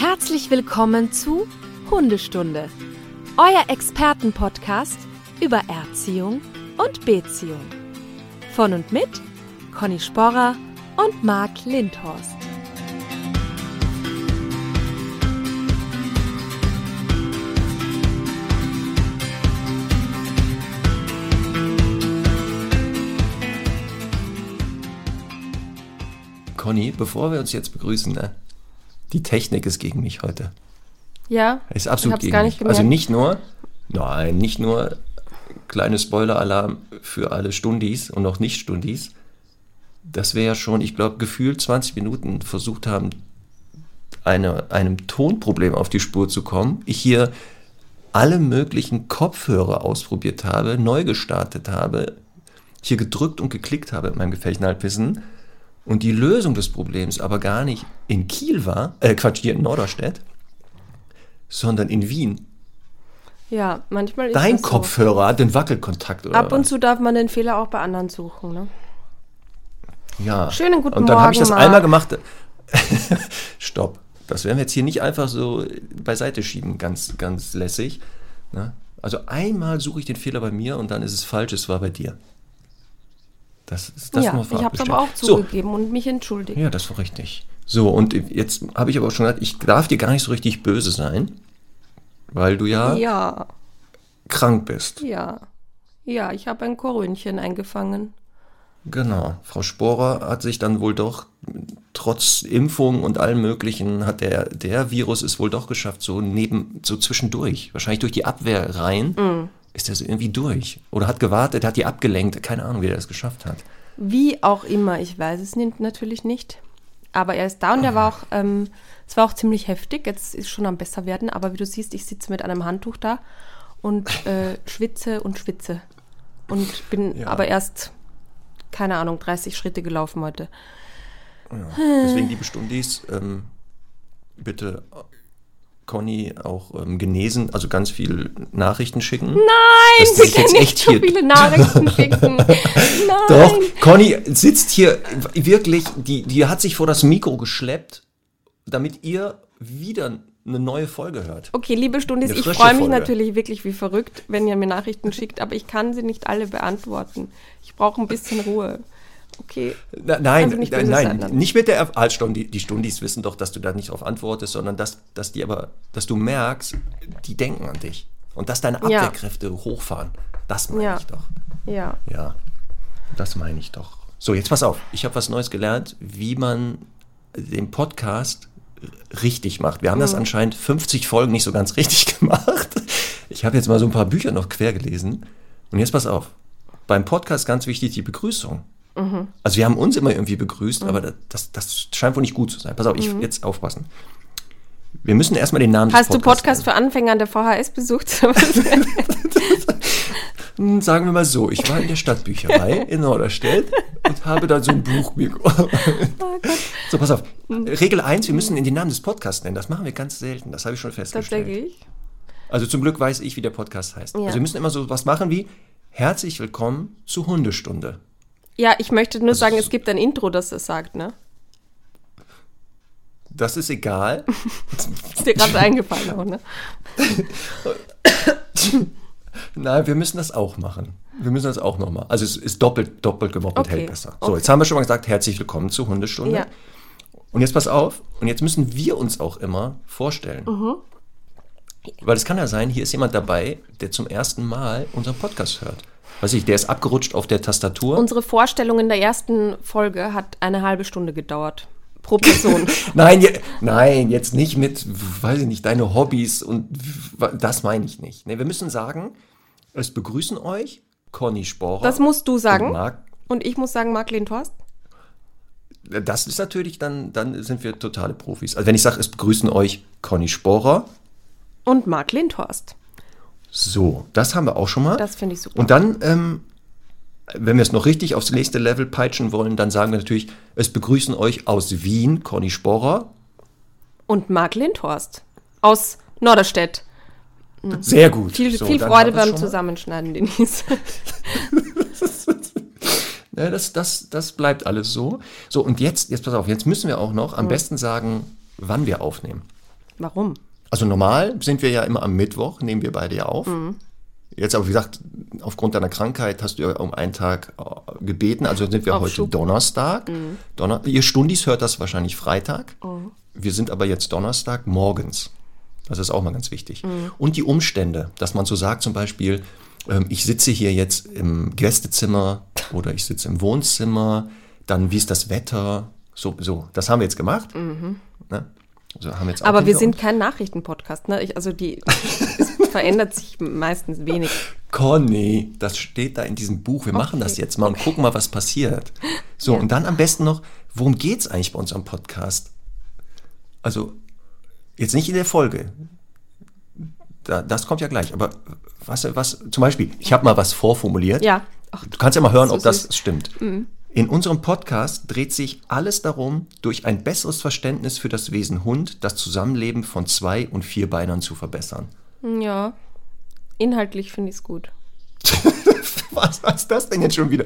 Herzlich willkommen zu Hundestunde, euer Expertenpodcast über Erziehung und Beziehung. Von und mit Conny Sporrer und Marc Lindhorst. Conny, bevor wir uns jetzt begrüßen, ne? Die Technik ist gegen mich heute. Ja, Ist absolut gegen gar mich. nicht gemerkt. Also nicht nur, nein, nicht nur kleine Spoiler-Alarm für alle Stundis und noch nicht Stundis, dass wir ja schon, ich glaube, gefühlt 20 Minuten versucht haben, eine, einem Tonproblem auf die Spur zu kommen. Ich hier alle möglichen Kopfhörer ausprobiert habe, neu gestartet habe, hier gedrückt und geklickt habe mit meinem gefährlichen Halbwissen und die Lösung des Problems aber gar nicht in Kiel war, äh Quatsch, hier in Norderstedt, sondern in Wien. Ja, manchmal ist Dein das so. Kopfhörer hat den Wackelkontakt oder Ab und was? zu darf man den Fehler auch bei anderen suchen. Ne? Ja. Schönen guten Und dann habe ich Morgen, das Marc. einmal gemacht. Stopp. Das werden wir jetzt hier nicht einfach so beiseite schieben, ganz, ganz lässig. Ne? Also einmal suche ich den Fehler bei mir und dann ist es falsch, es war bei dir. Das ist das ja, muss ich habe es aber auch So, zugegeben und mich entschuldigt. Ja, das war richtig. So, und jetzt habe ich aber auch schon gesagt, ich darf dir gar nicht so richtig böse sein, weil du ja, Ja, krank bist. ja. Ja, ich habe ein Korönchen eingefangen. Genau. Frau Sporer hat sich dann wohl doch, trotz Impfung und allem Möglichen, hat der, der Virus es wohl doch geschafft, so neben, so zwischendurch. Wahrscheinlich durch die Abwehr rein, Mm. Ist er so irgendwie durch. Oder hat gewartet, hat die abgelenkt. Keine Ahnung, wie er das geschafft hat. Wie auch immer, ich weiß es natürlich nicht. Aber er ist da und er war auch, ähm, es war auch ziemlich heftig. Jetzt ist schon am besser werden, aber wie du siehst, ich sitze mit einem Handtuch da und äh, schwitze und schwitze. Und bin Ja. aber erst, keine Ahnung, 30 Schritte gelaufen heute. Deswegen, liebe Stundis, ähm, bitte Conny auch ähm, genesen, also ganz viel Nachrichten schicken. Nein, Dass bitte jetzt nicht so viele Nachrichten schicken. Nein. Doch, Conny sitzt hier wirklich, die, die hat sich vor das Mikro geschleppt, damit ihr wieder eine neue Folge hört. Okay, liebe Stundis, ich freue mich Folge. natürlich wirklich wie verrückt, wenn ihr mir Nachrichten schickt, aber ich kann sie nicht alle beantworten. Ich brauche ein bisschen Ruhe. Okay. Na, nein, Also nicht nein, nein, nicht mit der Erf- halt, schon, die, Stundis wissen doch, dass du da nicht drauf antwortest, sondern dass, dass die aber, dass du merkst, die denken an dich und dass deine Ja. Abwehrkräfte hochfahren. Das meine Ja. ich doch. Ja. Ja, das meine ich doch. So, jetzt pass auf. Ich habe was Neues gelernt, wie man den Podcast richtig macht. Wir haben Mhm. das anscheinend 50 Folgen nicht so ganz richtig gemacht. Ich habe jetzt mal so ein paar Bücher noch quer gelesen. Und jetzt pass auf. Beim Podcast ganz wichtig die Begrüßung. Mhm. Also wir haben uns immer irgendwie begrüßt, aber das, das scheint wohl nicht gut zu sein. Pass auf, ich jetzt aufpassen. Wir müssen erstmal den Namen Mhm. Hast du Podcasts Podcast für Anfänger an der VHS besucht? Hm, Sagen wir mal so, ich war in der Stadtbücherei in Norderstedt und habe da so ein Buch mir. Oh So, pass auf. Regel 1, wir müssen in den Namen des Podcasts nennen. Das machen wir ganz selten. Das habe ich schon festgestellt. Tatsächlich. Also zum Glück weiß ich, wie der Podcast heißt. Ja. Also wir müssen immer so was machen wie Herzlich willkommen zu Hundestunde. Ja, ich möchte nur Also sagen, es- gibt ein Intro, das das sagt, ne? Das ist egal. Ist dir gerade eingefallen auch, ne? Nein, wir müssen das auch machen. Wir müssen das auch nochmal. Also es ist doppelt, doppelt gemoppelt Okay. hält besser. So, Okay. jetzt haben wir schon mal gesagt, herzlich willkommen zu Hundestunde. Ja. Und jetzt pass auf, und jetzt müssen wir uns auch immer vorstellen. Mhm. Weil es kann ja sein, hier ist jemand dabei, der zum ersten Mal unseren Podcast hört. Weiß ich, der ist abgerutscht auf der Tastatur. Unsere Vorstellung in der ersten Folge hat eine halbe Stunde gedauert. Pro Person. nein, je, nein, jetzt nicht mit, weiß ich nicht, deine Hobbys und das meine ich nicht. Nee, wir müssen sagen, es begrüßen euch Conny Sporer. Das musst du und sagen. Marc Und ich muss sagen, Marc Lindhorst. Das ist natürlich dann, dann sind wir totale Profis. Also wenn ich sage, es begrüßen euch Conny Sporer, Und Marc Lindhorst. So, das haben wir auch schon mal. Das finde ich super. Und dann, ähm, wenn wir es noch richtig aufs nächste Level peitschen wollen, dann sagen wir natürlich, es begrüßen euch aus Wien Conny Sporer. Und Marc Lindhorst. Aus Norderstedt. Sehr gut. Viel, So, viel Freude beim. Zusammenschneiden, Denise. Ja, das, das, das bleibt alles so. So, und jetzt, jetzt pass auf, jetzt müssen wir auch noch am besten sagen, wann wir aufnehmen. Warum? Also normal sind wir ja immer am Mittwoch, nehmen wir beide ja auf. Mhm. Jetzt aber, wie gesagt, aufgrund deiner Krankheit hast du ja um einen Tag äh, gebeten. Also sind wir Auf heute Schub. Mhm. Donnerstag. Donner Ihr Stundis hört das wahrscheinlich Freitag. Wir sind aber jetzt Donnerstag morgens. Das ist auch mal ganz wichtig. Mhm. Und die Umstände, dass man so sagt zum Beispiel, ähm, ich sitze hier jetzt im Gästezimmer oder ich sitze im Wohnzimmer, dann wie ist das Wetter? So, so. das haben wir jetzt gemacht. Ne? Also Mhm. Aber wir sind kein Nachrichtenpodcast, ne? Ich, also die, verändert sich meistens wenig. Conny, das steht da in diesem Buch. Wir machen das jetzt mal und gucken mal, was passiert. So, Ja. und dann am besten noch, worum geht es eigentlich bei uns am Podcast? Also, jetzt nicht in der Folge. Da, das kommt ja gleich. Aber was, was zum Beispiel, ich habe mal was vorformuliert. Ja. Ach, Du kannst ja mal hören, So ob das stimmt. In unserem Podcast dreht sich alles darum, durch ein besseres Verständnis für das Wesen Hund das Zusammenleben von Zwei- und Vierbeinern zu verbessern. ja. Inhaltlich finde ich es gut. Was ist das denn jetzt schon wieder?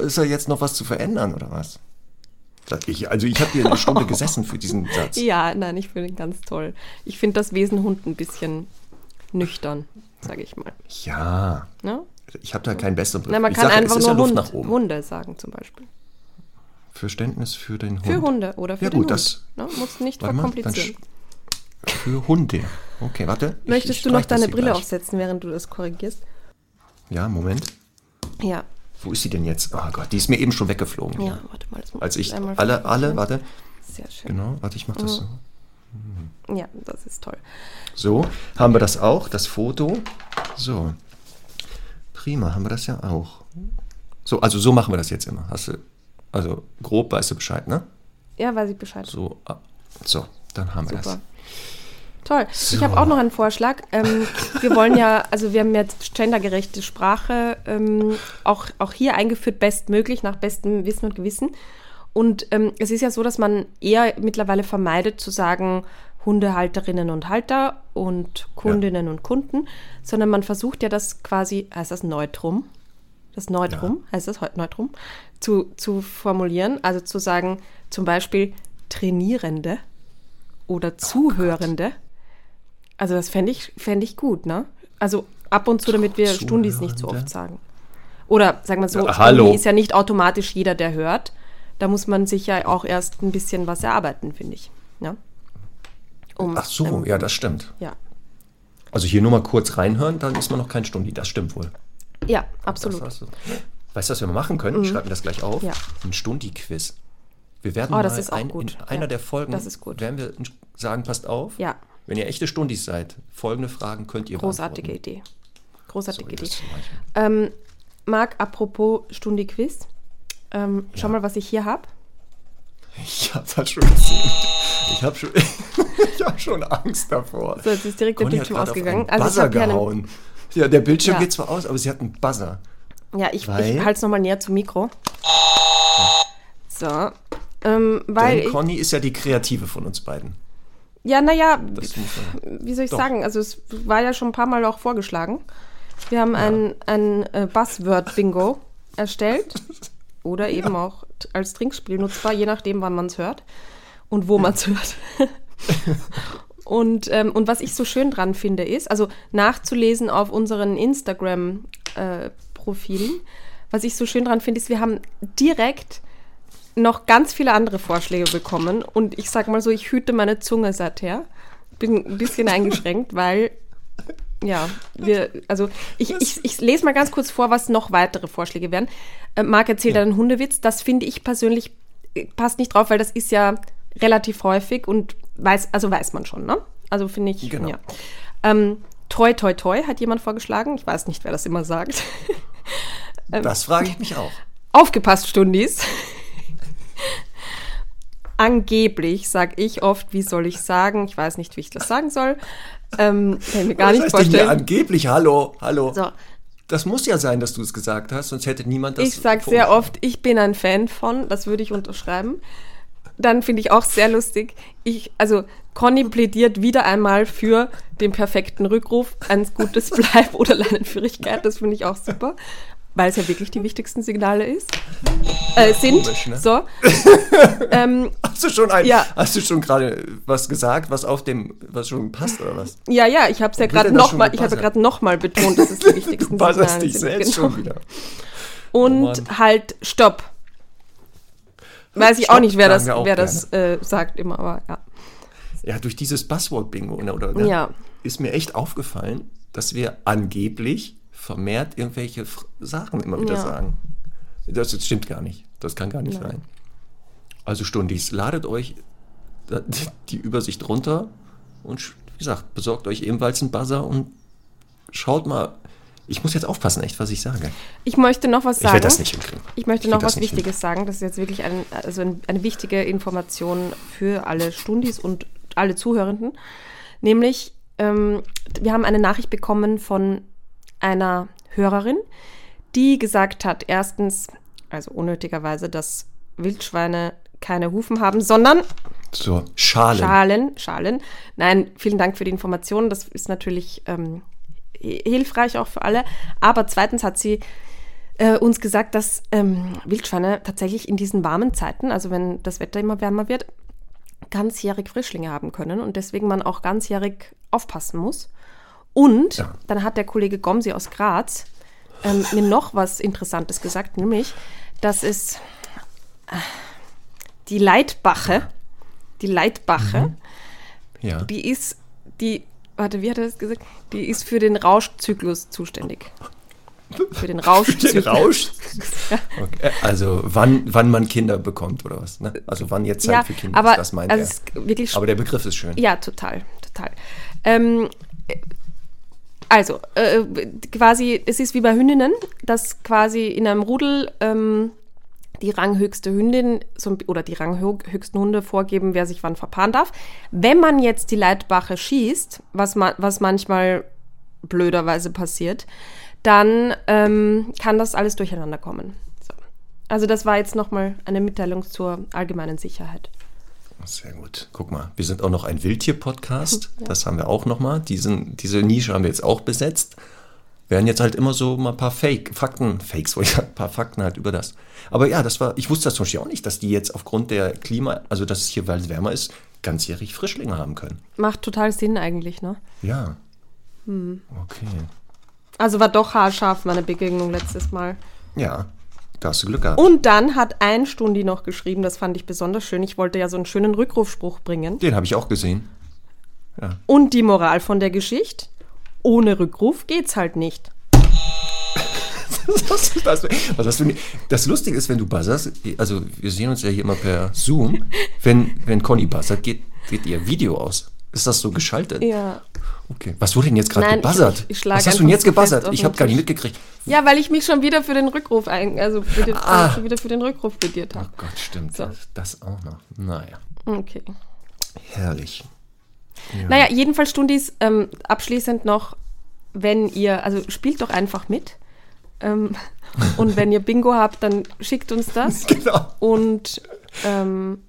Ist da jetzt noch was zu verändern oder was? Sag ich, also ich habe hier eine Stunde gesessen für diesen Satz. Ja, nein, ich finde ihn ganz toll. Ich finde das Wesen Hund ein bisschen nüchtern, sage ich mal. Ja, Ne? Ich habe da keinen besseren Begriff. Na, man ich kann sage, einfach nur ja Hund. Hunde sagen zum Beispiel. Verständnis für den Hund. Für Hunde oder für Ja, den gut, Hund. das- Ne? Muss nicht Warte mal, verkomplizieren. sch- Für Hunde. Okay, warte. Ich- Möchtest ich du noch deine Brille gleich. aufsetzen, während du das korrigierst? Ja, Moment. Ja. Wo ist sie denn jetzt? Oh Gott, die ist mir eben schon weggeflogen. Ja, warte mal. Das muss Als ich einmal alle, alle, versuchen. warte, Sehr schön. genau, warte, ich mach das so. Ja, das ist toll. So, haben wir das auch, das Foto. So. Prima, haben wir das ja auch. So, also so machen wir das jetzt immer. Hast du, also grob weißt du Bescheid, ne? Ja, weiß ich Bescheid. So, ah, so dann haben wir Super. das. Toll. Ich habe auch noch einen Vorschlag. Ähm, wir wollen ja, also wir haben jetzt gendergerechte Sprache ähm, auch, auch hier eingeführt, bestmöglich, nach bestem Wissen und Gewissen. Und ähm, es ist ja so, dass man eher mittlerweile vermeidet zu sagen Hundehalterinnen und Halter und Kundinnen und Kunden, sondern man versucht ja das quasi, heißt das Neutrum? Das Neutrum, heißt das heute Neutrum, zu, zu formulieren, also zu sagen, zum Beispiel Trainierende oder Zuhörende. Also das fände ich, fänd ich gut, ne? Also ab und zu, damit wir Stundis nicht so oft sagen. Oder sagen wir so, Ja, hallo. ist ja nicht automatisch jeder, der hört. Da muss man sich ja auch erst ein bisschen was erarbeiten, finde ich. Ja? Um, Ach so, ähm, ja, das stimmt. ja. Also hier nur mal kurz reinhören, dann ist man noch kein Stundi. Das stimmt wohl. Ja, Das absolut. hast du. Weißt du, was wir mal machen können? Ich schreibe mir das gleich auf. Ja. Ein Stundi-Quiz. Wir werden Oh, mal das ein, in einer Ja, der Folgen, das ist gut. werden wir sagen, passt auf. Ja. Wenn ihr echte Stundis seid, folgende Fragen könnt ihr Großartige. Idee. Großartige Sorry, Idee. das. Ähm, Marc, apropos Stundi-Quiz. Ähm, schau mal, was ich hier habe. Ich habe das schon gesehen. Ich habe schon, ich hab schon Angst davor. So, jetzt ist direkt der Conny Bildschirm ausgegangen. einen Also ich Buzzer einen, gehauen. Ja, der Bildschirm Ja. geht zwar aus, aber sie hat einen Buzzer. Ja, ich, ich halte es nochmal näher zum Mikro. So. Ähm, weil Denn ich, Conny ist ja die Kreative von uns beiden. ja, naja, wie soll ich Doch. sagen? Also es war ja schon ein paar Mal auch vorgeschlagen. Wir haben ein, ein äh, Buzzword-Bingo erstellt. Oder eben auch t- als Trinkspiel nutzbar, je nachdem, wann man es hört und wo man es hört. und, ähm, und was ich so schön dran finde, ist, also nachzulesen auf unseren Instagram-Profilen, was ich so schön dran finde, ist, wir haben direkt noch ganz viele andere Vorschläge bekommen. Und ich sag mal so, ich hüte meine Zunge seither. Bin ein bisschen eingeschränkt, weil, ja, wir, also ich, ich, ich lese mal ganz kurz vor, was noch weitere Vorschläge wären. Äh, Marc erzählt einen Hundewitz. Das finde ich persönlich äh, passt nicht drauf, weil das ist ja relativ häufig und weiß, also weiß man schon, ne? Also finde ich, Genau. ja. Ähm, toi, toi, toi hat jemand vorgeschlagen. Ich weiß nicht, wer das immer sagt. Ähm, Das frage ich mich auch. Aufgepasst, Stundis. Angeblich sage ich oft, wie soll ich sagen? Ich weiß nicht, wie ich das sagen soll. Ähm, kann ich mir gar Was nicht heißt denn hier vorstellen. angeblich? Hallo, hallo. So, Das muss ja sein, dass du es gesagt hast, sonst hätte niemand das. ich sage sehr oft, ich bin ein Fan von, das würde ich unterschreiben. Dann finde ich auch sehr lustig. Ich, also Conny plädiert wieder einmal für den perfekten Rückruf, ein gutes Bleib oder Leinenführigkeit. Das finde ich auch super. Weil es ja wirklich die wichtigsten Signale ist, äh, sind. Komisch, ne? So. ähm, Hast du schon ein, Ja. hast du schon gerade was gesagt, was auf dem, was schon passt oder was? ja, ja, ich habe es ja gerade nochmal, ich habe gerade nochmal betont, dass es die wichtigsten Du Signale dich sind. selbst Genau. schon wieder. Und Mann. halt Stopp. Weiß ich auch Stopp nicht, wer das, auch wer das äh, sagt immer, aber ja. Ja, durch dieses Buzzword-Bingo, ne, oder, oder, Ja. ist mir echt aufgefallen, dass wir angeblich vermehrt irgendwelche Sachen immer wieder Ja. sagen. Das, das stimmt gar nicht. Das kann gar nicht sein. Also Stundis, ladet euch die Übersicht runter und wie gesagt, besorgt euch ebenfalls einen Buzzer und schaut mal. Ich muss jetzt aufpassen, echt, was ich sage. Ich möchte noch was Ich sagen. werde das nicht hinkriegen. Ich möchte Ich noch was nicht hin. Wichtiges sagen. Das ist jetzt wirklich ein, also ein, eine wichtige Information für alle Stundis und alle Zuhörenden. Nämlich, ähm, wir haben eine Nachricht bekommen von einer Hörerin, die gesagt hat, erstens, also unnötigerweise, dass Wildschweine keine Hufen haben, sondern So, Schalen. Schalen, Schalen. Nein, vielen Dank für die Informationen. Das ist natürlich ähm, hi- hilfreich auch für alle. Aber zweitens hat sie äh, uns gesagt, dass ähm, Wildschweine tatsächlich in diesen warmen Zeiten, also wenn das Wetter immer wärmer wird, ganzjährig Frischlinge haben können und deswegen man auch ganzjährig aufpassen muss. Und Ja. dann hat der Kollege Gomsi aus Graz ähm, mir noch was Interessantes gesagt, nämlich, dass es äh, die Leitbache, die Leitbache, Ja. die ist, die, warte, wie hat er das gesagt? Die ist für den Rauschzyklus zuständig. Für den Den Rauschzyklus. Rausch. Okay. Also wann, wann man Kinder bekommt oder was? Ne? Also wann jetzt Zeit Ja, für Kinder aber ist, das meint also er. Aber der Begriff ist schön. Ja, total, total. Ähm, also, äh, quasi, es ist wie bei Hündinnen, dass quasi in einem Rudel ähm, die ranghöchste Hündin so, oder die ranghöchsten Hunde vorgeben, wer sich wann verpaaren darf. Wenn man jetzt die Leitbache schießt, was, ma was manchmal blöderweise passiert, dann ähm, kann das alles durcheinander kommen. So. Also das war jetzt nochmal eine Mitteilung zur allgemeinen Sicherheit. Sehr gut. Guck mal, wir sind auch noch ein Wildtier-Podcast. Das haben wir auch nochmal. Diesen, diese Nische haben wir jetzt auch besetzt. Werden jetzt halt immer so mal ein paar Fake, Fakten, Fakes, wollte ich ein paar Fakten halt über das. Aber ja, das war, ich wusste das zum Beispiel auch nicht, dass die jetzt aufgrund der Klima, also dass es hier, weil es wärmer ist, ganzjährig Frischlinge haben können. Macht total Sinn eigentlich, ne? Ja. Hm. Okay. Also war doch haarscharf meine Begegnung letztes Mal. Ja, da hast du Glück gehabt. Und dann hat ein Stundi noch geschrieben, das fand ich besonders schön. Ich wollte ja so einen schönen Rückrufspruch bringen. Den habe ich auch gesehen. Und die Moral von der Geschichte: Ohne Rückruf geht's halt nicht. Das, du, nie- das Lustige ist, wenn du buzzerst, also wir sehen uns ja hier immer per Zoom, wenn, wenn Conny buzzert, geht, geht ihr Video aus. Ist das so geschaltet? Ja. Okay. Was wurde denn jetzt gerade gebuzzert? ich- ich Was hast du denn jetzt gebuzzert? Ich habe gar nicht mitgekriegt. Ja, weil ich mich schon wieder für den Rückruf ein, also für den, Ah. schon wieder für den Rückruf plädiert habe. Oh Gott, stimmt. So. Das, das auch noch. Naja, Okay. herrlich. Naja, jedenfalls Stundis, ähm, abschließend noch, wenn ihr, also spielt doch einfach mit. Ähm, und wenn ihr Bingo habt, dann schickt uns das. Genau. Und ähm,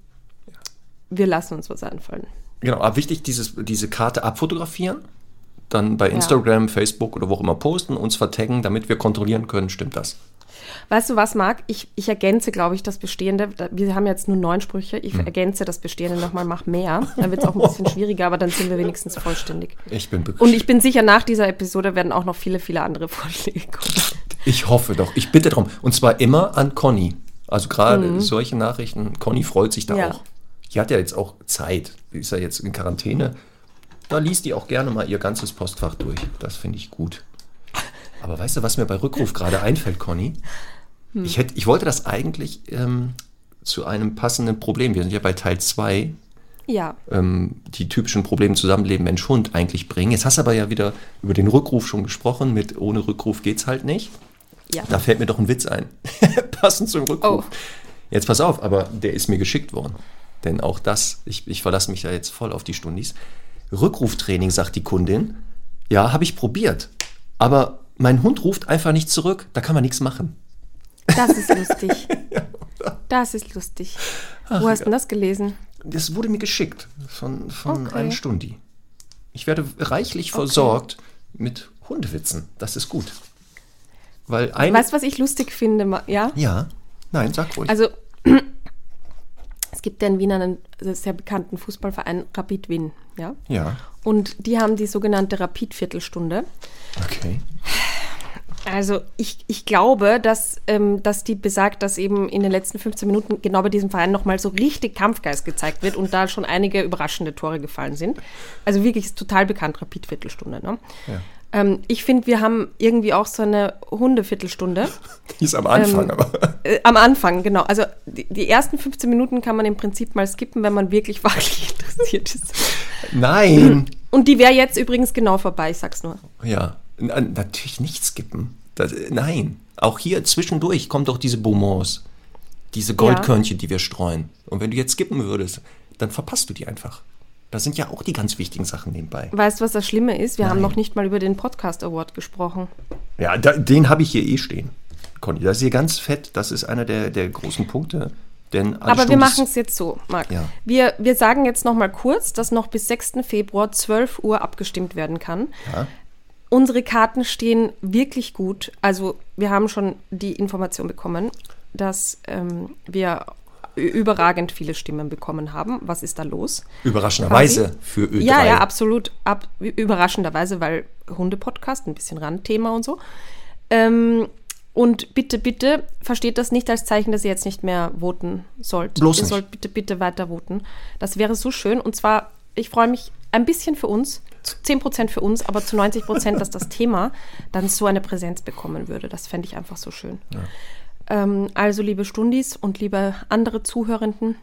wir lassen uns was einfallen. Genau, aber wichtig, dieses, diese Karte abfotografieren, dann bei Instagram, Facebook oder wo auch immer posten, uns vertaggen, damit wir kontrollieren können, stimmt das. Weißt du was, Marc? Ich, ich ergänze, glaube ich, das Bestehende. Wir haben jetzt nur neun Sprüche. Ich ergänze das Bestehende nochmal, mach mehr. Dann wird es auch ein bisschen schwieriger, aber dann sind wir wenigstens vollständig. Ich bin be- Und ich bin sicher, nach dieser Episode werden auch noch viele, viele andere Vorschläge kommen. Ich hoffe doch. Ich bitte darum. Und zwar immer an Conny. Also gerade solche Nachrichten. Conny freut sich da Mhm. Ja. auch. Die hat ja jetzt auch Zeit. Die ist ja jetzt in Quarantäne. Da liest die auch gerne mal ihr ganzes Postfach durch. Das finde ich gut. Aber weißt du, was mir bei Rückruf gerade einfällt, Conny? Hm. Ich, hätte, ich wollte das eigentlich ähm, zu einem passenden Problem. Wir sind ja bei Teil 2 Ja, ähm, die typischen Probleme Zusammenleben Mensch-Hund eigentlich bringen. Jetzt hast du aber ja wieder über den Rückruf schon gesprochen. Mit ohne Rückruf geht's halt nicht. ja. Da fällt mir doch ein Witz ein. Passend zum Rückruf. Oh. Jetzt pass auf, aber der ist mir geschickt worden. Denn auch das, ich, ich verlasse mich da jetzt voll auf die Stundis. Rückruftraining, sagt die Kundin. Ja, habe ich probiert. Aber mein Hund ruft einfach nicht zurück. Da kann man nichts machen. Das ist lustig. Das ist lustig. Wo hast du denn das gelesen? Das wurde mir geschickt von, von Okay. einem Stundi. Ich werde reichlich versorgt mit Hundewitzen. Das ist gut. Weil ein. Weißt du, was ich lustig finde? Ja? Ja, nein, sag ruhig. Also, gibt ja in Wien einen sehr bekannten Fußballverein, Rapid Wien. Ja? ja, Und die haben die sogenannte Rapid-Viertelstunde. okay. Also ich, ich glaube, dass, ähm, dass die besagt, dass eben in den letzten 15 Minuten genau bei diesem Verein nochmal so richtig Kampfgeist gezeigt wird und da schon einige überraschende Tore gefallen sind. Also wirklich ist total bekannt, Rapid-Viertelstunde. Ne? Ja. Ähm, ich finde, wir haben irgendwie auch so eine Hundeviertelstunde. Die ist am Anfang, Ähm, aber. Äh, am Anfang, genau. Also die, die ersten 15 Minuten kann man im Prinzip mal skippen, wenn man wirklich fachlich interessiert ist. Nein! Und die wäre jetzt übrigens genau vorbei, ich sag's nur. Ja, na, natürlich nicht skippen. Das, nein, auch hier zwischendurch kommen doch diese Bonbons, diese Goldkörnchen, die wir streuen. Und wenn du jetzt skippen würdest, dann verpasst du die einfach. Das sind ja auch die ganz wichtigen Sachen nebenbei. Weißt du, was das Schlimme ist? Wir haben Nein. noch nicht mal über den Podcast Award gesprochen. Ja, da, den habe ich hier eh stehen. Conny, das ist hier ganz fett. Das ist einer der, der großen Punkte. Denn Aber wir machen es jetzt so, Marc. Ja. Wir, wir sagen jetzt noch mal kurz, dass noch bis 6. Februar 12 Uhr abgestimmt werden kann. Ja. Unsere Karten stehen wirklich gut. Also wir haben schon die Information bekommen, dass ähm, wir überragend viele Stimmen bekommen haben. Was ist da los? Überraschenderweise für Ö3. Ja, ja, absolut. Ab, überraschenderweise, weil Hunde-Podcast, ein bisschen Randthema und so. Ähm, und bitte, bitte, versteht das nicht als Zeichen, dass ihr jetzt nicht mehr voten sollt. Bloß ihr nicht. sollt bitte, bitte weiter voten. Das wäre so schön. Und zwar, ich freue mich ein bisschen für uns, zu 10% für uns, aber zu 90%, dass das Thema dann so eine Präsenz bekommen würde. Das fände ich einfach so schön. Ähm, also, liebe Stundis und liebe andere Zuhörenden,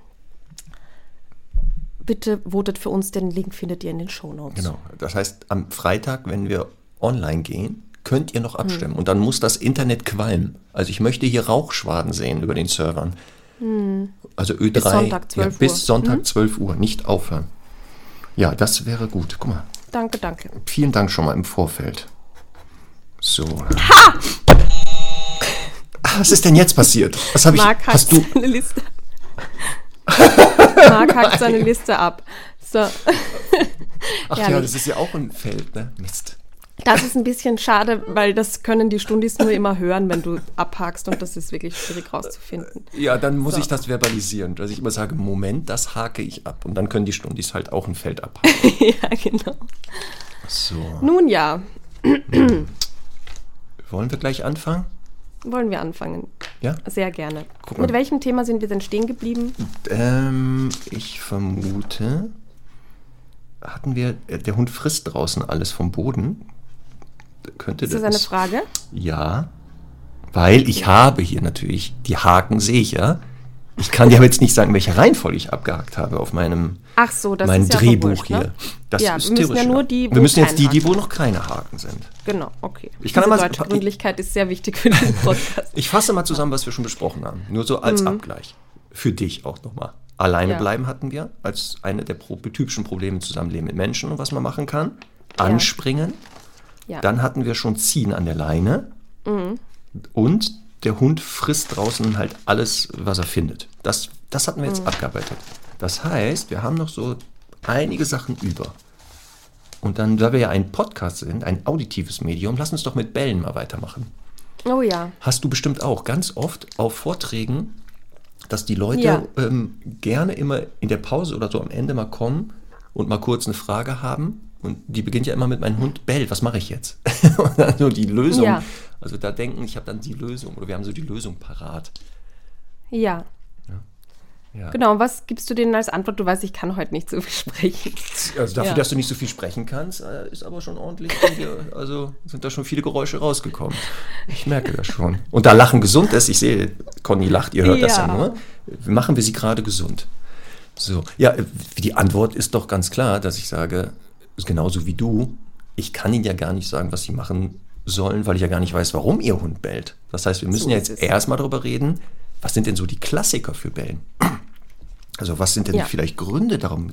bitte votet für uns. Den Link findet ihr in den Shownotes. Genau. Das heißt, am Freitag, wenn wir online gehen, könnt ihr noch Hm. abstimmen. Und dann muss das Internet qualmen. Also ich möchte hier Rauchschwaden sehen über den Servern. Also Ö3. Hm. Bis Sonntag 12 ja, Uhr. Bis Sonntag 12 Uhr. Nicht aufhören. Ja, das wäre gut. Guck mal. Danke, danke. Vielen Dank schon mal im Vorfeld. So. Ah, Was ist denn jetzt passiert? Was habe ich? Marc hakt hast du? seine Liste. Marc hakt seine Liste ab. So. Ach ja, Herrlich. das ist ja auch ein Feld, ne? Mist. Das ist ein bisschen schade, weil das können die Stundis nur immer hören, wenn du abhakst und das ist wirklich schwierig rauszufinden. Ja, dann muss So. ich das verbalisieren, dass ich immer sage, Moment, das hake ich ab. Und dann können die Stundis halt auch ein Feld abhaken. ja, genau. So. Nun ja, Wollen wir gleich anfangen? Wollen wir anfangen. Ja? Sehr gerne. Mit welchem Thema sind wir denn stehen geblieben? Ähm, ich vermute, hatten wir, äh, der Hund frisst draußen alles vom Boden. Könnte Ist das eine Frage? Ja, weil ich habe hier natürlich, die Haken sehe ich ja. Ich kann dir aber jetzt nicht sagen, welche Reihenfolge ich abgehakt habe auf meinem Ach so, das mein ist ja Drehbuch wurscht, hier. ne? Das Ja, ist wir müssen ja nur die, wo Wir müssen jetzt die, die wo noch keine Haken sind. Genau, okay. Ich kann Diese deutsche Gründlichkeit ist sehr wichtig für diesen Podcast. Ich fasse mal zusammen, was wir schon besprochen haben. Nur so als Abgleich. Für dich auch nochmal. Alleine Mhm. Ja. bleiben hatten wir als eine der typischen Probleme im Zusammenleben mit Menschen und was man machen kann. Anspringen. Ja. Mhm. Dann hatten wir schon Ziehen an der Leine. Und der Hund frisst draußen halt alles, was er findet. Das, das hatten wir Mhm. jetzt abgearbeitet. Das heißt, wir haben noch so einige Sachen über. Und dann, da wir ja ein Podcast sind, ein auditives Medium, lass uns doch mit Bällen mal weitermachen. Oh ja. Hast du bestimmt auch ganz oft auf Vorträgen, dass die Leute Ja. ähm, gerne immer in der Pause oder so am Ende mal kommen und mal kurz eine Frage haben. Und die beginnt ja immer mit meinem Hund bellt, was mache ich jetzt? so die Lösung. Ja. Also da denken, ich habe dann die Lösung oder wir haben so die Lösung parat. Ja. Ja. Genau, was gibst du denen als Antwort? Du weißt, ich kann heute nicht so viel sprechen. Also dafür, Ja. dass du nicht so viel sprechen kannst, äh, ist aber schon ordentlich, also sind da schon viele Geräusche rausgekommen. Ich merke das schon. Und da Lachen gesund ist, ich sehe, Conny lacht, ihr hört das ja nur, machen wir sie gerade gesund. So, ja, äh, die Antwort ist doch ganz klar, dass ich sage, genauso wie du, ich kann ihnen ja gar nicht sagen, was sie machen sollen, weil ich ja gar nicht weiß, warum ihr Hund bellt. Das heißt, wir müssen So ja jetzt erstmal darüber reden, was sind denn so die Klassiker für Bellen? Also was sind denn Ja. vielleicht Gründe darum,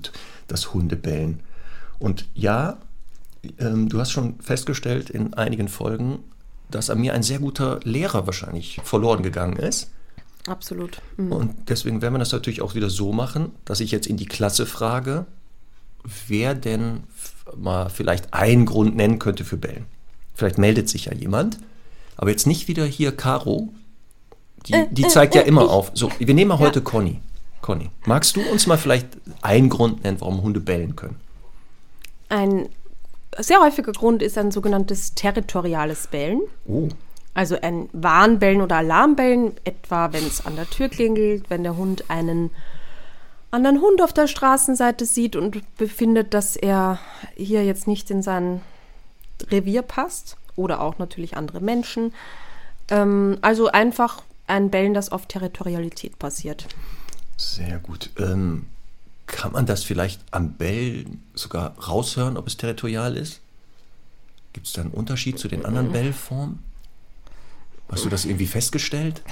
dass Hunde bellen? Und ja, ähm, du hast schon festgestellt in einigen Folgen, dass an mir ein sehr guter Lehrer wahrscheinlich verloren gegangen ist. Absolut. Mhm. Und deswegen werden wir das natürlich auch wieder so machen, dass ich jetzt in die Klasse frage, wer denn mal vielleicht einen Grund nennen könnte für Bellen. Vielleicht meldet sich ja jemand. Aber jetzt nicht wieder hier Caro. Die, die zeigt ja immer auf. So, wir nehmen mal heute Conny. Conny, magst du uns mal vielleicht einen Grund nennen, warum Hunde bellen können? Ein sehr häufiger Grund ist ein sogenanntes territoriales Bellen. Oh. Also ein Warnbellen oder Alarmbellen, etwa wenn es an der Tür klingelt, wenn der Hund einen anderen Hund auf der Straßenseite sieht und befindet, dass er hier jetzt nicht in sein Revier passt oder auch natürlich andere Menschen. Ähm, also einfach ein Bellen, das auf Territorialität basiert. Sehr gut. Ähm, kann man das vielleicht am Bellen sogar raushören, ob es territorial ist? Gibt es da einen Unterschied zu den anderen Bellformen? Hast du das irgendwie festgestellt?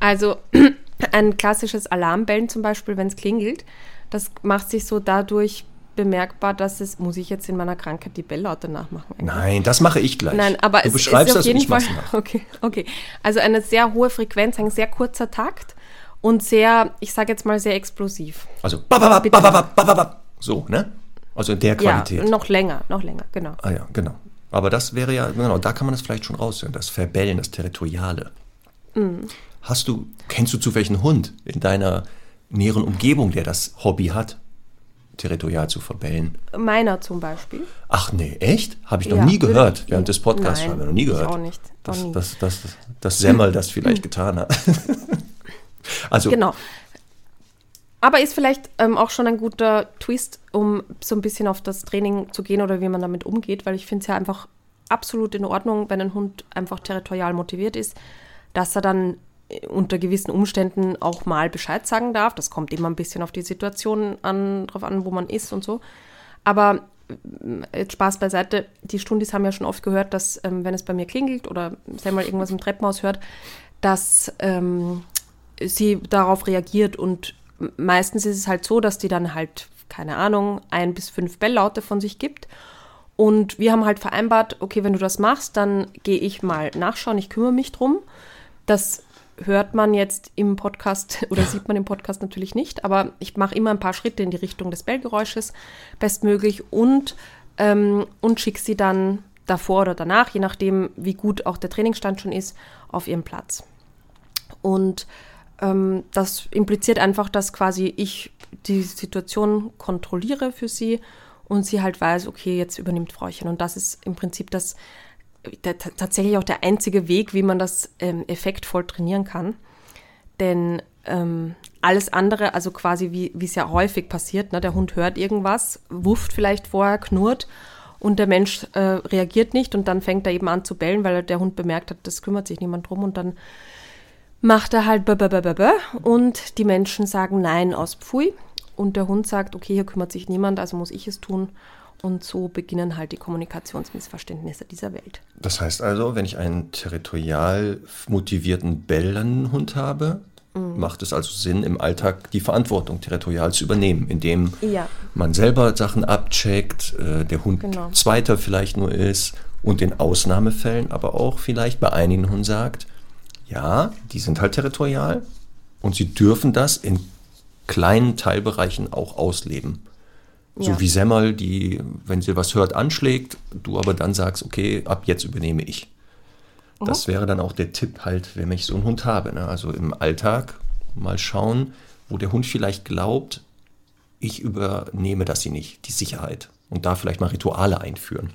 Also ein klassisches Alarmbellen zum Beispiel, wenn es klingelt, das macht sich so dadurch bemerkbar, dass es, muss ich jetzt in meiner Krankheit die Belllaute nachmachen? Eigentlich? Nein, das mache ich gleich. Nein, aber du es beschreibst ist auf das jeden Fall, okay, okay. Also eine sehr hohe Frequenz, ein sehr kurzer Takt und sehr, ich sage jetzt mal sehr explosiv. Also bababab, bababab, bababab. so, ne? Also in der Qualität. Ja, noch länger, noch länger, genau. Ah ja, genau. Aber das wäre ja, genau, da kann man das vielleicht schon raushören, das Verbellen, das Territoriale. Mhm. Hast du, kennst du zufällig einen Hund in deiner näheren Umgebung, der das Hobby hat, territorial zu verbellen? Meiner zum Beispiel. Ach nee, echt? Habe ich noch Ja, nie gehört während des Podcasts. Nein, Haben wir noch nie ich gehört. auch nicht, Dass, nie. dass, dass, dass, dass Semmel das vielleicht getan hat. also, Genau. Aber ist vielleicht ähm, auch schon ein guter Twist, um so ein bisschen auf das Training zu gehen oder wie man damit umgeht, weil ich finde es ja einfach absolut in Ordnung, wenn ein Hund einfach territorial motiviert ist, dass er dann unter gewissen Umständen auch mal Bescheid sagen darf. Das kommt immer ein bisschen auf die Situation an, drauf an, wo man ist und so. Aber äh, jetzt Spaß beiseite, die Stundis haben ja schon oft gehört, dass ähm, wenn es bei mir klingelt oder mal irgendwas im Treppenhaus hört, dass ähm, sie darauf reagiert und meistens ist es halt so, dass die dann halt, keine Ahnung, ein bis fünf Belllaute von sich gibt. Und wir haben halt vereinbart, okay, wenn du das machst, dann gehe ich mal nachschauen, ich kümmere mich drum. Das hört man jetzt im Podcast oder sieht man im Podcast natürlich nicht, aber ich mache immer ein paar Schritte in die Richtung des Bellgeräusches bestmöglich und, ähm, und schicke sie dann davor oder danach, je nachdem, wie gut auch der Trainingsstand schon ist, auf ihren Platz. Und ähm, das impliziert einfach, dass quasi ich die Situation kontrolliere für sie und sie halt weiß, okay, jetzt übernimmt Frauchen. Und das ist im Prinzip das der, tatsächlich auch der einzige Weg, wie man das ähm, effektvoll trainieren kann. Denn ähm, alles andere, also quasi wie es ja häufig passiert, ne, der Hund hört irgendwas, wufft vielleicht vorher, knurrt und der Mensch äh, reagiert nicht und dann fängt er eben an zu bellen, weil der Hund bemerkt hat, das kümmert sich niemand drum und dann macht er halt und die Menschen sagen Nein aus Pfui und der Hund sagt, okay, hier kümmert sich niemand, also muss ich es tun. Und so beginnen halt die Kommunikationsmissverständnisse dieser Welt. das heißt also, wenn ich einen territorial motivierten Bellenhund habe, Mhm. macht es also Sinn, im Alltag die Verantwortung territorial zu übernehmen, indem Ja. man selber Sachen abcheckt, äh, der Hund Genau. Zweiter vielleicht nur ist und in Ausnahmefällen aber auch vielleicht bei einigen Hunden sagt, ja, die sind halt territorial und sie dürfen das in kleinen Teilbereichen auch ausleben. So Ja. wie Semmel, die, wenn sie was hört, anschlägt, du aber dann sagst, okay, ab jetzt übernehme ich. Das wäre dann auch der Tipp halt, wenn ich so einen Hund habe. Ne? Also im Alltag mal schauen, wo der Hund vielleicht glaubt, ich übernehme das hier nicht, die Sicherheit. Und da vielleicht mal Rituale einführen.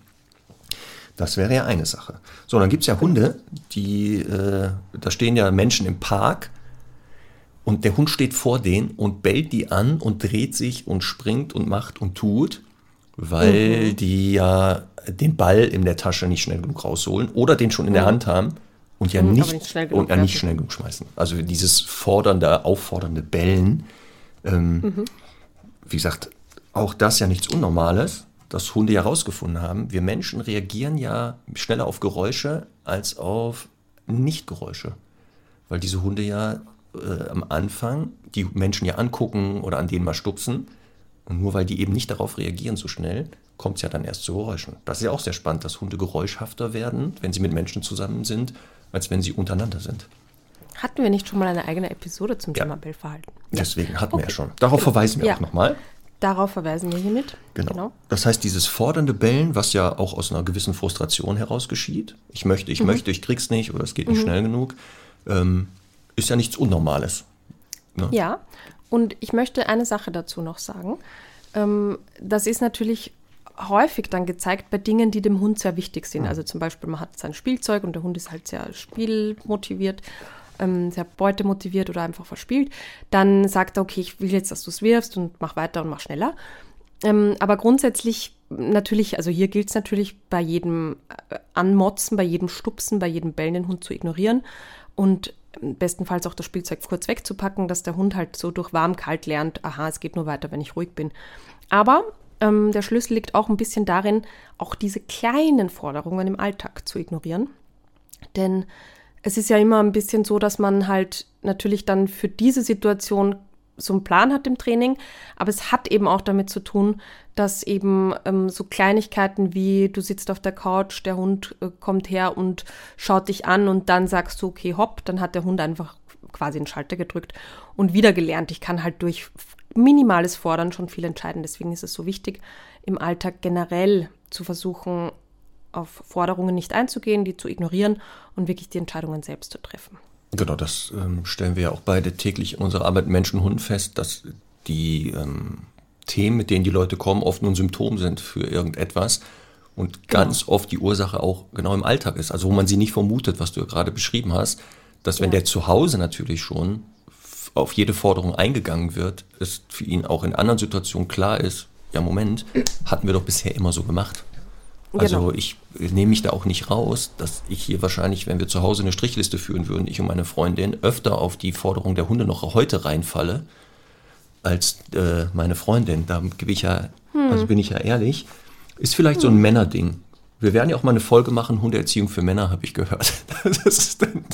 Das wäre ja eine Sache. So, dann gibt es ja Hunde, die, äh, da stehen ja Menschen im Park und der Hund steht vor denen und bellt die an und dreht sich und springt und macht und tut, weil die ja den Ball in der Tasche nicht schnell genug rausholen oder den schon in der Hand haben und ja Mhm, nicht, nicht schnell genug und ja nicht schnell genug schmeißen. Also dieses fordernde, auffordernde Bellen. Ähm, Mhm. Wie gesagt, auch das ja nichts Unnormales, dass Hunde ja rausgefunden haben. Wir Menschen reagieren ja schneller auf Geräusche als auf Nichtgeräusche. Weil diese Hunde ja äh, am Anfang die Menschen ja angucken oder an denen mal stupsen. Und nur weil die eben nicht darauf reagieren so schnell, kommt es ja dann erst zu Geräuschen. Das ist ja auch sehr spannend, dass Hunde geräuschhafter werden, wenn sie mit Menschen zusammen sind, als wenn sie untereinander sind. Hatten wir nicht schon mal eine eigene Episode zum Ja. Thema Bellverhalten? Deswegen hatten wir ja Okay. schon. Darauf verweisen wir Ja. auch nochmal. Darauf verweisen wir hiermit. Genau. genau. Das heißt, dieses fordernde Bellen, was ja auch aus einer gewissen Frustration heraus geschieht, ich möchte, ich mhm. möchte, ich krieg's nicht oder es geht nicht mhm. schnell genug, ähm, ist ja nichts Unnormales. Ne? Ja, und ich möchte eine Sache dazu noch sagen. Ähm, das ist natürlich häufig dann gezeigt bei Dingen, die dem Hund sehr wichtig sind. Mhm. Also zum Beispiel, man hat sein Spielzeug und der Hund ist halt sehr spielmotiviert ähm, sehr beutemotiviert oder einfach verspielt, dann sagt er, okay, ich will jetzt, dass du es wirfst und mach weiter und mach schneller. Ähm, aber grundsätzlich natürlich, also hier gilt es natürlich bei jedem äh, Anmotzen, bei jedem Stupsen, bei jedem bellenden Hund zu ignorieren und bestenfalls auch das Spielzeug kurz wegzupacken, dass der Hund halt so durch warm-kalt lernt, aha, es geht nur weiter, wenn ich ruhig bin. Aber ähm, der Schlüssel liegt auch ein bisschen darin, auch diese kleinen Forderungen im Alltag zu ignorieren. Denn es ist ja immer ein bisschen so, dass man halt natürlich dann für diese Situation so einen Plan hat im Training, aber es hat eben auch damit zu tun, dass eben ähm, so Kleinigkeiten wie du sitzt auf der Couch, der Hund äh, kommt her und schaut dich an und dann sagst du, okay, hopp, dann hat der Hund einfach quasi einen Schalter gedrückt und wieder gelernt. Ich kann halt durch minimales Fordern schon viel entscheiden. Deswegen ist es so wichtig, im Alltag generell zu versuchen, auf Forderungen nicht einzugehen, die zu ignorieren und wirklich die Entscheidungen selbst zu treffen. Genau, das ähm, stellen wir ja auch beide täglich in unserer Arbeit Menschen Hund fest, dass die ähm, Themen, mit denen die Leute kommen, oft nur ein Symptom sind für irgendetwas und ganz genau. oft die Ursache auch genau im Alltag ist. Also wo man sie nicht vermutet, was du ja gerade beschrieben hast, dass wenn ja. der zu Hause natürlich schon auf jede Forderung eingegangen wird, es für ihn auch in anderen Situationen klar ist, ja Moment, hatten wir doch bisher immer so gemacht. Also genau. ich nehme mich da auch nicht raus, dass ich hier wahrscheinlich, wenn wir zu Hause eine Strichliste führen würden, ich und meine Freundin, öfter auf die Forderung der Hunde noch heute reinfalle, als äh, meine Freundin. Da gebe ich ja, hm. also bin ich ja ehrlich, ist vielleicht hm. so ein hm. Männerding. Wir werden ja auch mal eine Folge machen, Hundeerziehung für Männer, habe ich gehört. Das ist dann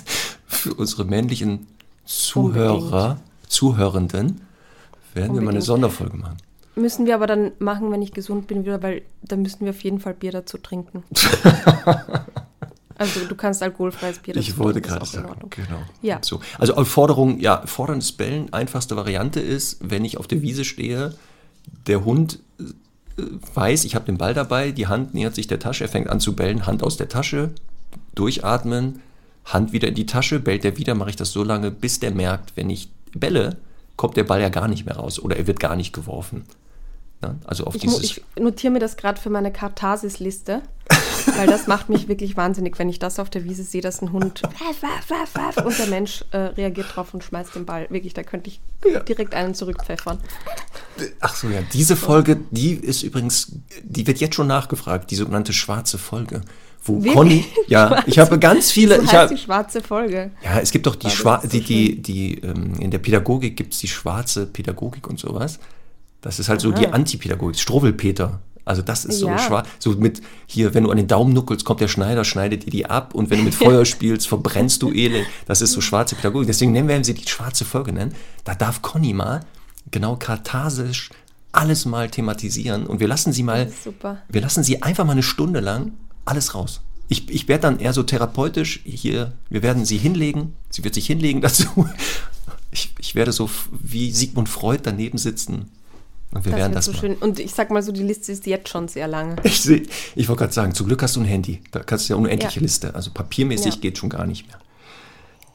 für unsere männlichen Zuhörer, Unbedingt. Zuhörenden, werden Unbedingt. wir mal eine Sonderfolge machen. Müssen wir aber dann machen, wenn ich gesund bin, wieder, weil dann müssen wir auf jeden Fall Bier dazu trinken. also du kannst alkoholfreies Bier Ich wollte gerade sagen, genau. Ja. So. Also Forderung, ja, forderndes Bellen, einfachste Variante ist, wenn ich auf der Wiese stehe, der Hund äh, weiß, ich habe den Ball dabei, die Hand nähert sich der Tasche, er fängt an zu bellen, Hand aus der Tasche, durchatmen, Hand wieder in die Tasche, bellt er wieder, mache ich das so lange, bis der merkt, wenn ich belle, kommt der Ball ja gar nicht mehr raus oder er wird gar nicht geworfen. Ne? Also auf ich, dieses ich notiere mir das gerade für meine Katharsis-Liste, weil das macht mich wirklich wahnsinnig, wenn ich das auf der Wiese sehe, dass ein Hund und der Mensch äh, reagiert drauf und schmeißt den Ball. Wirklich, da könnte ich ja. direkt einen zurückpfeffern. Ach so, ja, diese Folge, die ist übrigens, die wird jetzt schon nachgefragt, die sogenannte schwarze Folge wo Wirklich? Conny, ja, ich habe ganz viele. So ich habe die schwarze Folge. Ja, es gibt doch die schwarze, die, die, die, ähm, in der Pädagogik gibt es die schwarze Pädagogik und sowas. Das ist halt Aha. so die Antipädagogik, Struwwelpeter. Also das ist so ja. schwarz. So mit hier, wenn du an den Daumen nuckelst, kommt der Schneider, schneidet dir die ab und wenn du mit Feuer spielst, verbrennst du Elend. Das ist so schwarze Pädagogik. Deswegen nennen wir sie die schwarze Folge nennen. Da darf Conny mal genau katharsisch alles mal thematisieren und wir lassen sie mal, wir lassen sie einfach mal eine Stunde lang alles raus. Ich, ich werde dann eher so therapeutisch hier, wir werden sie hinlegen, sie wird sich hinlegen dazu. Ich, ich werde so wie Sigmund Freud daneben sitzen und wir das werden das so schön. Und ich sag mal so, die Liste ist jetzt schon sehr lange. Ich, seh, ich wollte gerade sagen, zum Glück hast du ein Handy. Da kannst du ja unendliche ja. Liste. Also papiermäßig ja. geht schon gar nicht mehr.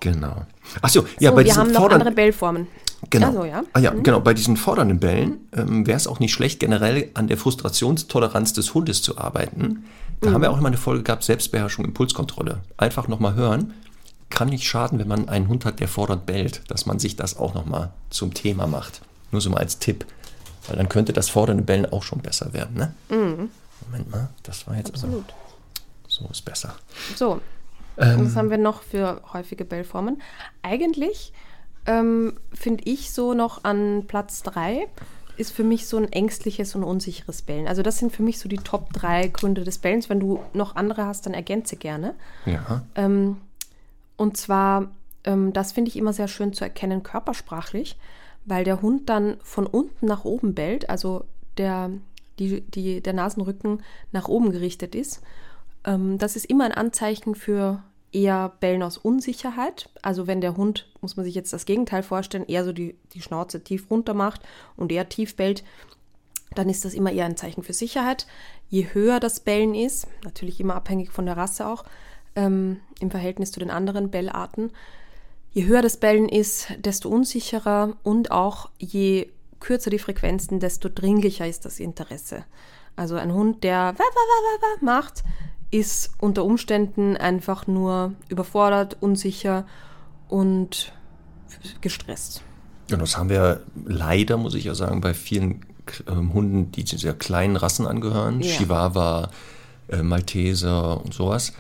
Genau. Achso, ja, so, bei wir diesen haben noch andere Bellformen. Genau. Also, ja. Ah, ja, mhm. genau. Bei diesen fordernden Bällen ähm, wäre es auch nicht schlecht, generell an der Frustrationstoleranz des Hundes zu arbeiten. Da mhm. haben wir auch immer eine Folge gehabt, Selbstbeherrschung, Impulskontrolle. Einfach nochmal hören. Kann nicht schaden, wenn man einen Hund hat, der fordernd bellt, dass man sich das auch nochmal zum Thema macht. Nur so mal als Tipp. Weil dann könnte das fordernde Bellen auch schon besser werden. Ne? Mhm. Moment mal, das war jetzt. Absolut. Aber, so ist besser. So, ähm, was haben wir noch für häufige Bellformen? Eigentlich ähm, finde ich so noch an Platz 3 ist für mich so ein ängstliches und unsicheres Bellen. Also das sind für mich so die Top 3 Gründe des Bellens. Wenn du noch andere hast, dann ergänze gerne. Ja. Ähm, und zwar, ähm, das finde ich immer sehr schön zu erkennen körpersprachlich weil der Hund dann von unten nach oben bellt, also der, die, die, der Nasenrücken nach oben gerichtet ist. Ähm, das ist immer ein Anzeichen für eher Bellen aus Unsicherheit. Also wenn der Hund, muss man sich jetzt das Gegenteil vorstellen, eher so die, die Schnauze tief runter macht und eher tief bellt, dann ist das immer eher ein Zeichen für Sicherheit. Je höher das Bellen ist, natürlich immer abhängig von der Rasse auch, ähm, im Verhältnis zu den anderen Bellarten, je höher das Bellen ist, desto unsicherer und auch je kürzer die Frequenzen, desto dringlicher ist das Interesse. Also ein Hund, der macht, ist unter Umständen einfach nur überfordert, unsicher und gestresst. Ja, das haben wir leider, muss ich ja sagen, bei vielen ähm, Hunden, die zu sehr kleinen Rassen angehören, ja. Chihuahua, äh, Malteser und sowas,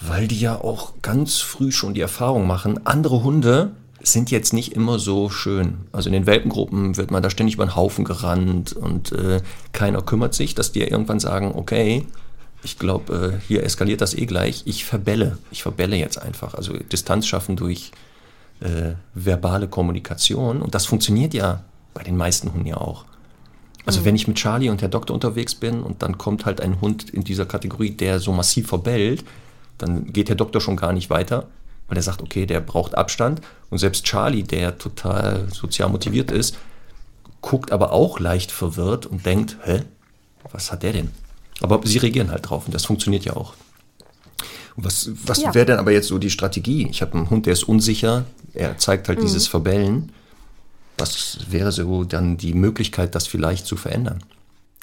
weil die ja auch ganz früh schon die Erfahrung machen, andere Hunde sind jetzt nicht immer so schön. Also in den Welpengruppen wird man da ständig über den Haufen gerannt und äh, keiner kümmert sich, dass die ja irgendwann sagen, okay, ich glaube, äh, hier eskaliert das eh gleich, ich verbelle, ich verbelle jetzt einfach. Also Distanz schaffen durch äh, verbale Kommunikation und das funktioniert ja bei den meisten Hunden ja auch. Also mhm. wenn ich mit Charlie und der Doktor unterwegs bin und dann kommt halt ein Hund in dieser Kategorie, der so massiv verbellt, dann geht der Doktor schon gar nicht weiter, weil er sagt, okay, der braucht Abstand. Und selbst Charlie, der total sozial motiviert ist, guckt aber auch leicht verwirrt und denkt, hä, was hat der denn? Aber sie reagieren halt drauf und das funktioniert ja auch. Und was, was ja. wäre denn aber jetzt so die Strategie? Ich habe einen Hund, der ist unsicher, er zeigt halt mhm. dieses Verbellen. Was wäre so dann die Möglichkeit, das vielleicht zu verändern?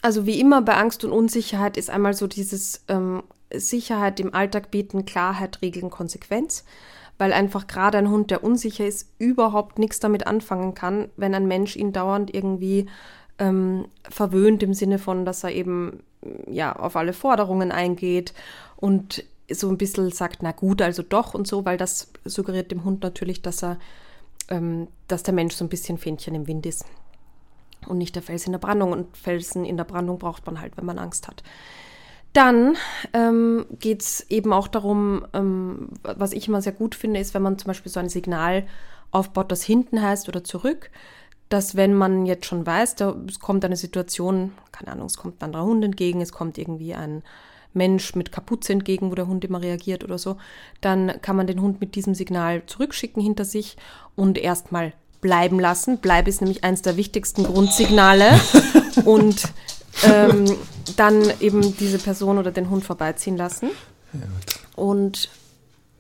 Also wie immer bei Angst und Unsicherheit ist einmal so dieses ähm, Sicherheit im Alltag bieten, Klarheit, Regeln, Konsequenz. Weil einfach gerade ein Hund, der unsicher ist, überhaupt nichts damit anfangen kann, wenn ein Mensch ihn dauernd irgendwie ähm, verwöhnt im Sinne von, dass er eben ja auf alle Forderungen eingeht und so ein bisschen sagt, na gut, also doch und so, weil das suggeriert dem Hund natürlich, dass er ähm, dass der Mensch so ein bisschen Fähnchen im Wind ist und nicht der Fels in der Brandung. Und Felsen in der Brandung braucht man halt, wenn man Angst hat. Dann ähm, geht es eben auch darum, ähm, was ich immer sehr gut finde, ist, wenn man zum Beispiel so ein Signal aufbaut, das hinten heißt oder zurück, dass wenn man jetzt schon weiß, da, es kommt eine Situation, keine Ahnung, es kommt ein anderer Hund entgegen, es kommt irgendwie ein Mensch mit Kapuze entgegen, wo der Hund immer reagiert oder so, dann kann man den Hund mit diesem Signal zurückschicken hinter sich und erstmal bleiben lassen. Bleib ist nämlich eines der wichtigsten Grundsignale und ähm, dann eben diese Person oder den Hund vorbeiziehen lassen. Und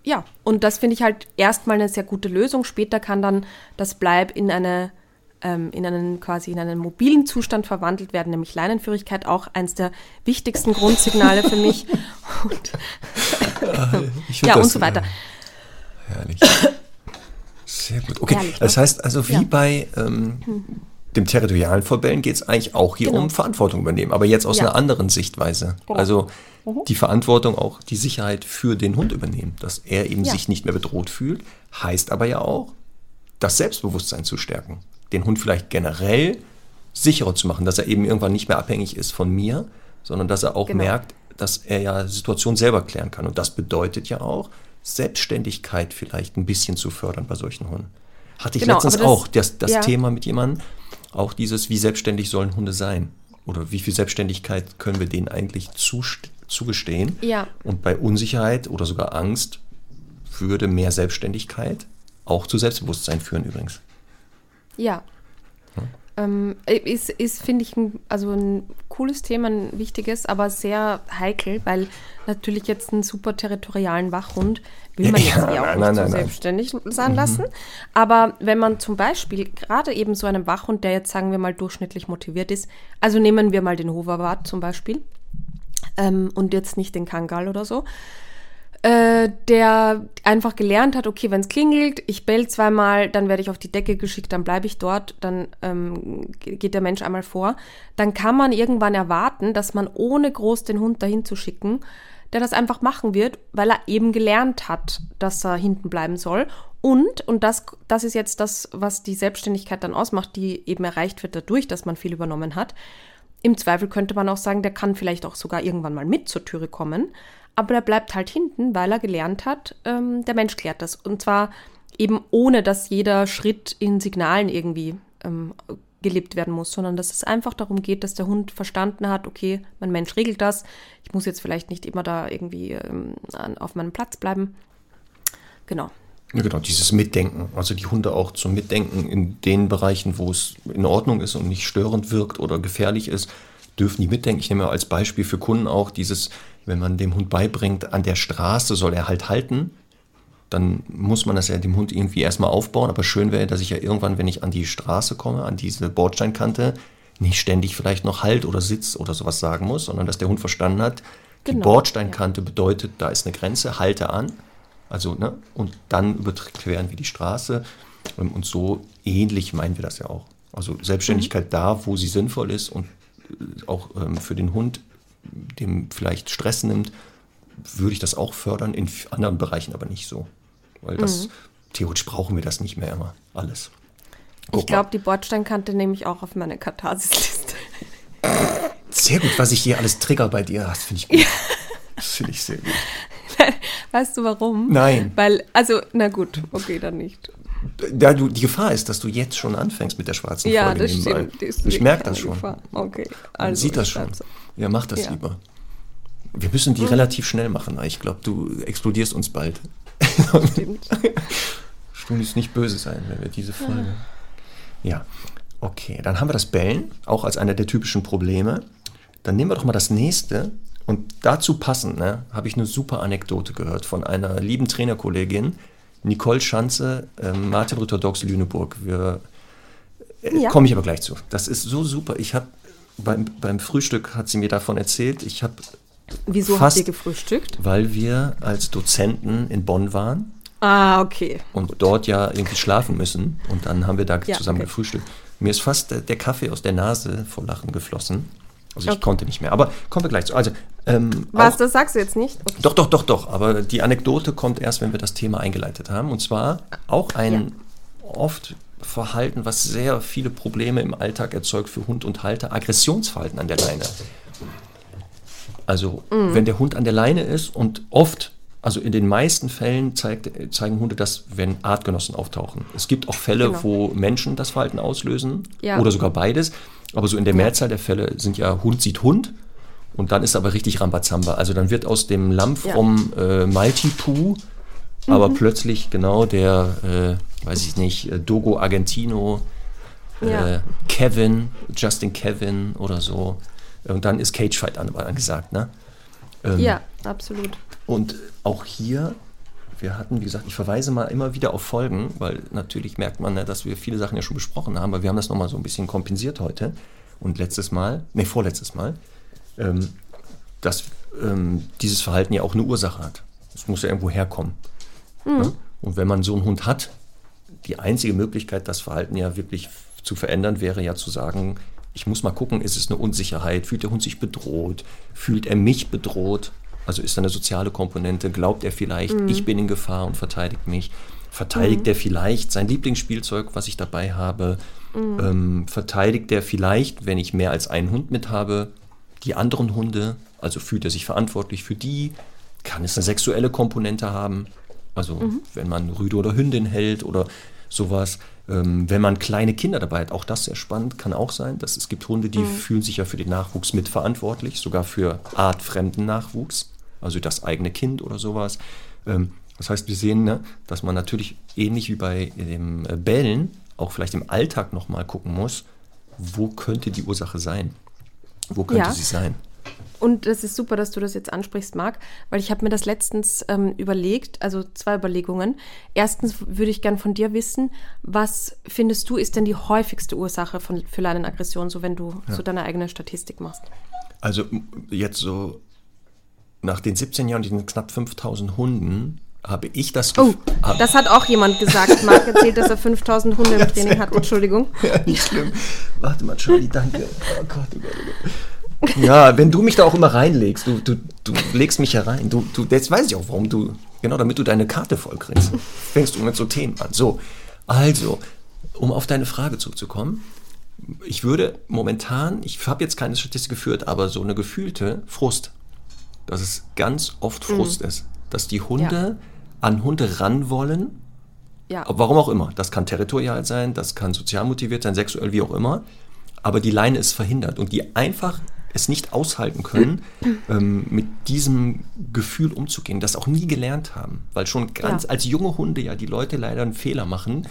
ja, und das finde ich halt erstmal eine sehr gute Lösung. Später kann dann das Bleib in eine ähm, in einen quasi in einen mobilen Zustand verwandelt werden, nämlich Leinenführigkeit, auch eines der wichtigsten Grundsignale für mich. Und, ja, und so weiter. Herrlich. Sehr gut. Okay, herrlich, das ne? heißt also wie ja. bei ähm, dem territorialen Verbellen geht es eigentlich auch hier genau. um Verantwortung übernehmen, aber jetzt aus ja. einer anderen Sichtweise. Genau. Also mhm. die Verantwortung auch die Sicherheit für den Hund übernehmen, dass er eben ja. sich nicht mehr bedroht fühlt, heißt aber ja auch, das Selbstbewusstsein zu stärken den Hund vielleicht generell sicherer zu machen, dass er eben irgendwann nicht mehr abhängig ist von mir, sondern dass er auch genau. merkt, dass er ja Situationen selber klären kann. Und das bedeutet ja auch, Selbstständigkeit vielleicht ein bisschen zu fördern bei solchen Hunden. Hatte ich genau, letztens das, auch das, das ja. Thema mit jemandem, auch dieses, wie selbstständig sollen Hunde sein? Oder wie viel Selbstständigkeit können wir denen eigentlich zugestehen? Ja. Und bei Unsicherheit oder sogar Angst würde mehr Selbstständigkeit auch zu Selbstbewusstsein führen übrigens. Ja. Ähm, ist, ist finde ich, ein, also ein cooles Thema, ein wichtiges, aber sehr heikel, weil natürlich jetzt einen super territorialen Wachhund will man jetzt ja, eh auch nein, nicht nein, so nein, selbstständig sein lassen. Mhm. Aber wenn man zum Beispiel gerade eben so einem Wachhund, der jetzt, sagen wir mal, durchschnittlich motiviert ist, also nehmen wir mal den Hoverwart zum Beispiel ähm, und jetzt nicht den Kangal oder so, äh, der einfach gelernt hat, okay, wenn es klingelt, ich bell zweimal, dann werde ich auf die Decke geschickt, dann bleibe ich dort, dann ähm, geht der Mensch einmal vor, dann kann man irgendwann erwarten, dass man ohne groß den Hund dahin zu schicken, der das einfach machen wird, weil er eben gelernt hat, dass er hinten bleiben soll. Und, und das, das ist jetzt das, was die Selbstständigkeit dann ausmacht, die eben erreicht wird dadurch, dass man viel übernommen hat. Im Zweifel könnte man auch sagen, der kann vielleicht auch sogar irgendwann mal mit zur Türe kommen aber er bleibt halt hinten, weil er gelernt hat, ähm, der Mensch klärt das. Und zwar eben ohne, dass jeder Schritt in Signalen irgendwie ähm, gelebt werden muss, sondern dass es einfach darum geht, dass der Hund verstanden hat, okay, mein Mensch regelt das, ich muss jetzt vielleicht nicht immer da irgendwie ähm, auf meinem Platz bleiben. Genau. Ja, genau, dieses Mitdenken. Also die Hunde auch zum Mitdenken in den Bereichen, wo es in Ordnung ist und nicht störend wirkt oder gefährlich ist, dürfen die mitdenken. Ich nehme als Beispiel für Kunden auch dieses, wenn man dem Hund beibringt, an der Straße soll er halt halten, dann muss man das ja dem Hund irgendwie erstmal aufbauen. Aber schön wäre, dass ich ja irgendwann, wenn ich an die Straße komme, an diese Bordsteinkante, nicht ständig vielleicht noch Halt oder Sitz oder sowas sagen muss, sondern dass der Hund verstanden hat, die Genau, Bordsteinkante bedeutet, da ist eine Grenze, halte an. Also, ne, und dann überqueren wir die Straße. Und so ähnlich meinen wir das ja auch. Also Selbstständigkeit da, wo sie sinnvoll ist und äh, auch ähm, für den Hund, dem vielleicht Stress nimmt, würde ich das auch fördern, in anderen Bereichen aber nicht so. Weil das, theoretisch brauchen wir das nicht mehr immer, alles. Guck Ich glaube, die Bordsteinkante nehme ich auch auf meine Katharsis-Liste. Sehr gut, was ich hier alles trigger bei dir, das finde ich gut. Das finde ich sehr gut. Weißt du warum? Nein. Weil, also, na gut, okay, dann nicht. Ja, du, die Gefahr ist, dass du jetzt schon anfängst mit der schwarzen Ja, Folge das nebenbei. stimmt. ist ich merke das schon. Gefahr. Okay, Man also. sieht das schon. Ja, mach das Ja. lieber. Wir müssen die relativ schnell machen. Ich glaube, du explodierst uns bald. Stimmt. Tun uns nicht böse sein, wenn wir diese Folge. Ja, okay. Dann haben wir das Bellen, auch als einer der typischen Probleme. Dann nehmen wir doch mal das nächste. Und dazu passend, ne, habe ich eine super Anekdote gehört von einer lieben Trainerkollegin, Nicole Schanze, Martin Rütter Dogs Lüneburg. Wir äh, Ja. komme ich aber gleich zu. Das ist so super. Ich habe beim, beim Frühstück hat sie mir davon erzählt. Ich habe, Wieso Fast- habt ihr gefrühstückt? weil wir als Dozenten in Bonn waren Ah, okay. und dort ja irgendwie schlafen müssen. Und dann haben wir da Ja, zusammen okay. gefrühstückt. Mir ist fast der Kaffee aus der Nase vor Lachen geflossen. Also ich Okay. konnte nicht mehr. Aber kommen wir gleich zu. Also, ähm, Was, auch, das sagst du jetzt nicht? Okay. doch, doch, doch, doch. Aber die Anekdote kommt erst, wenn wir das Thema eingeleitet haben. Und zwar auch ein oft Verhalten, was sehr viele Probleme im Alltag erzeugt für Hund und Halter, Aggressionsverhalten an der Leine. Also Mhm. wenn der Hund an der Leine ist und oft, also in den meisten Fällen zeigt, zeigen Hunde das, wenn Artgenossen auftauchen. Es gibt auch Fälle, Genau. wo Menschen das Verhalten auslösen Ja. oder sogar beides. Aber so in der Mehrzahl der Fälle sind ja Hund sieht Hund und dann ist aber richtig Rambazamba. Also dann wird aus dem Lammfromm äh, Maltipoo aber plötzlich genau der, äh, weiß ich nicht, äh, Dogo Argentino, Ja. äh, Kevin, Justin Kevin oder so. Und dann ist Cagefight an, angesagt, ne? Ähm, Ja, absolut. Und auch hier, wir hatten, wie gesagt, ich verweise mal immer wieder auf Folgen, weil natürlich merkt man, dass wir viele Sachen ja schon besprochen haben, aber wir haben das nochmal so ein bisschen kompensiert heute und letztes Mal, nee, vorletztes Mal, ähm, dass ähm, dieses Verhalten ja auch eine Ursache hat. Es muss ja irgendwo herkommen. Ne? Und wenn man so einen Hund hat, die einzige Möglichkeit, das Verhalten ja wirklich zu verändern, wäre ja zu sagen, ich muss mal gucken, ist es eine Unsicherheit, fühlt der Hund sich bedroht, fühlt er mich bedroht, also ist da eine soziale Komponente, glaubt er vielleicht, ich bin in Gefahr und verteidigt mich, verteidigt er vielleicht sein Lieblingsspielzeug, was ich dabei habe, ähm, verteidigt er vielleicht, wenn ich mehr als einen Hund mit habe, die anderen Hunde, also fühlt er sich verantwortlich für die, kann es eine sexuelle Komponente haben, also wenn man Rüde oder Hündin hält oder sowas. Ähm, wenn man kleine Kinder dabei hat, auch das sehr spannend, kann auch sein. Dass es gibt Hunde, die fühlen sich ja für den Nachwuchs mitverantwortlich, sogar für artfremden Nachwuchs, also das eigene Kind oder sowas. Ähm, das heißt, wir sehen, ne, dass man natürlich ähnlich wie bei dem äh, Bellen auch vielleicht im Alltag nochmal gucken muss, wo könnte die Ursache sein? Wo könnte Ja. sie sein? Und das ist super, dass du das jetzt ansprichst, Marc, weil ich habe mir das letztens ähm, überlegt, also zwei Überlegungen. Erstens würde ich gern von dir wissen, was findest du ist denn die häufigste Ursache von, für Leinenaggression, so wenn du so deine eigene Statistik machst? Also jetzt so nach den 17 Jahren, diesen knapp 5000 Hunden, habe ich das Oh, hab- das hat auch jemand gesagt. Marc erzählt, dass er 5000 Hunde im Training hat. Entschuldigung. Ja, nicht schlimm. Warte mal, Charlie, danke. Oh Gott, oh Gott, oh Gott. Ja, wenn du mich da auch immer reinlegst, du, du, du legst mich ja rein. Du, du, jetzt weiß ich auch, warum du, genau damit du deine Karte voll kriegst, fängst du mit so Themen an. So, also, um auf deine Frage zurückzukommen, ich würde momentan, ich habe jetzt keine Statistik geführt, aber so eine gefühlte Frust, dass es ganz oft Frust ist, dass die Hunde an Hunde ran wollen, Ja, Warum auch immer. Das kann territorial sein, das kann sozial motiviert sein, sexuell, wie auch immer. Aber die Leine ist verhindert und die einfach es nicht aushalten können, ähm, mit diesem Gefühl umzugehen, das auch nie gelernt haben. Weil schon ganz ja. als junge Hunde ja die Leute leider einen Fehler machen.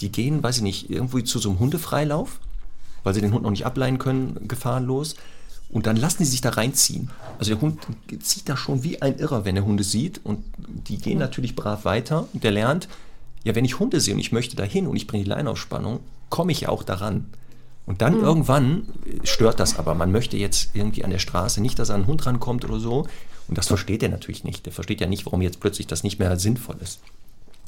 Die gehen, weiß ich nicht, irgendwie zu so einem Hundefreilauf, weil sie den Hund noch nicht ableihen können, gefahrenlos. Und dann lassen sie sich da reinziehen. Also der Hund zieht da schon wie ein Irrer, wenn er Hunde sieht. Und die gehen natürlich brav weiter. Und der lernt, ja, wenn ich Hunde sehe und ich möchte dahin und ich bringe die Leine auf Spannung, komme ich ja auch daran. Und dann mhm. irgendwann stört das aber. Man möchte jetzt irgendwie an der Straße nicht, dass ein Hund rankommt oder so. Und das versteht er natürlich nicht. Der versteht ja nicht, warum jetzt plötzlich das nicht mehr sinnvoll ist.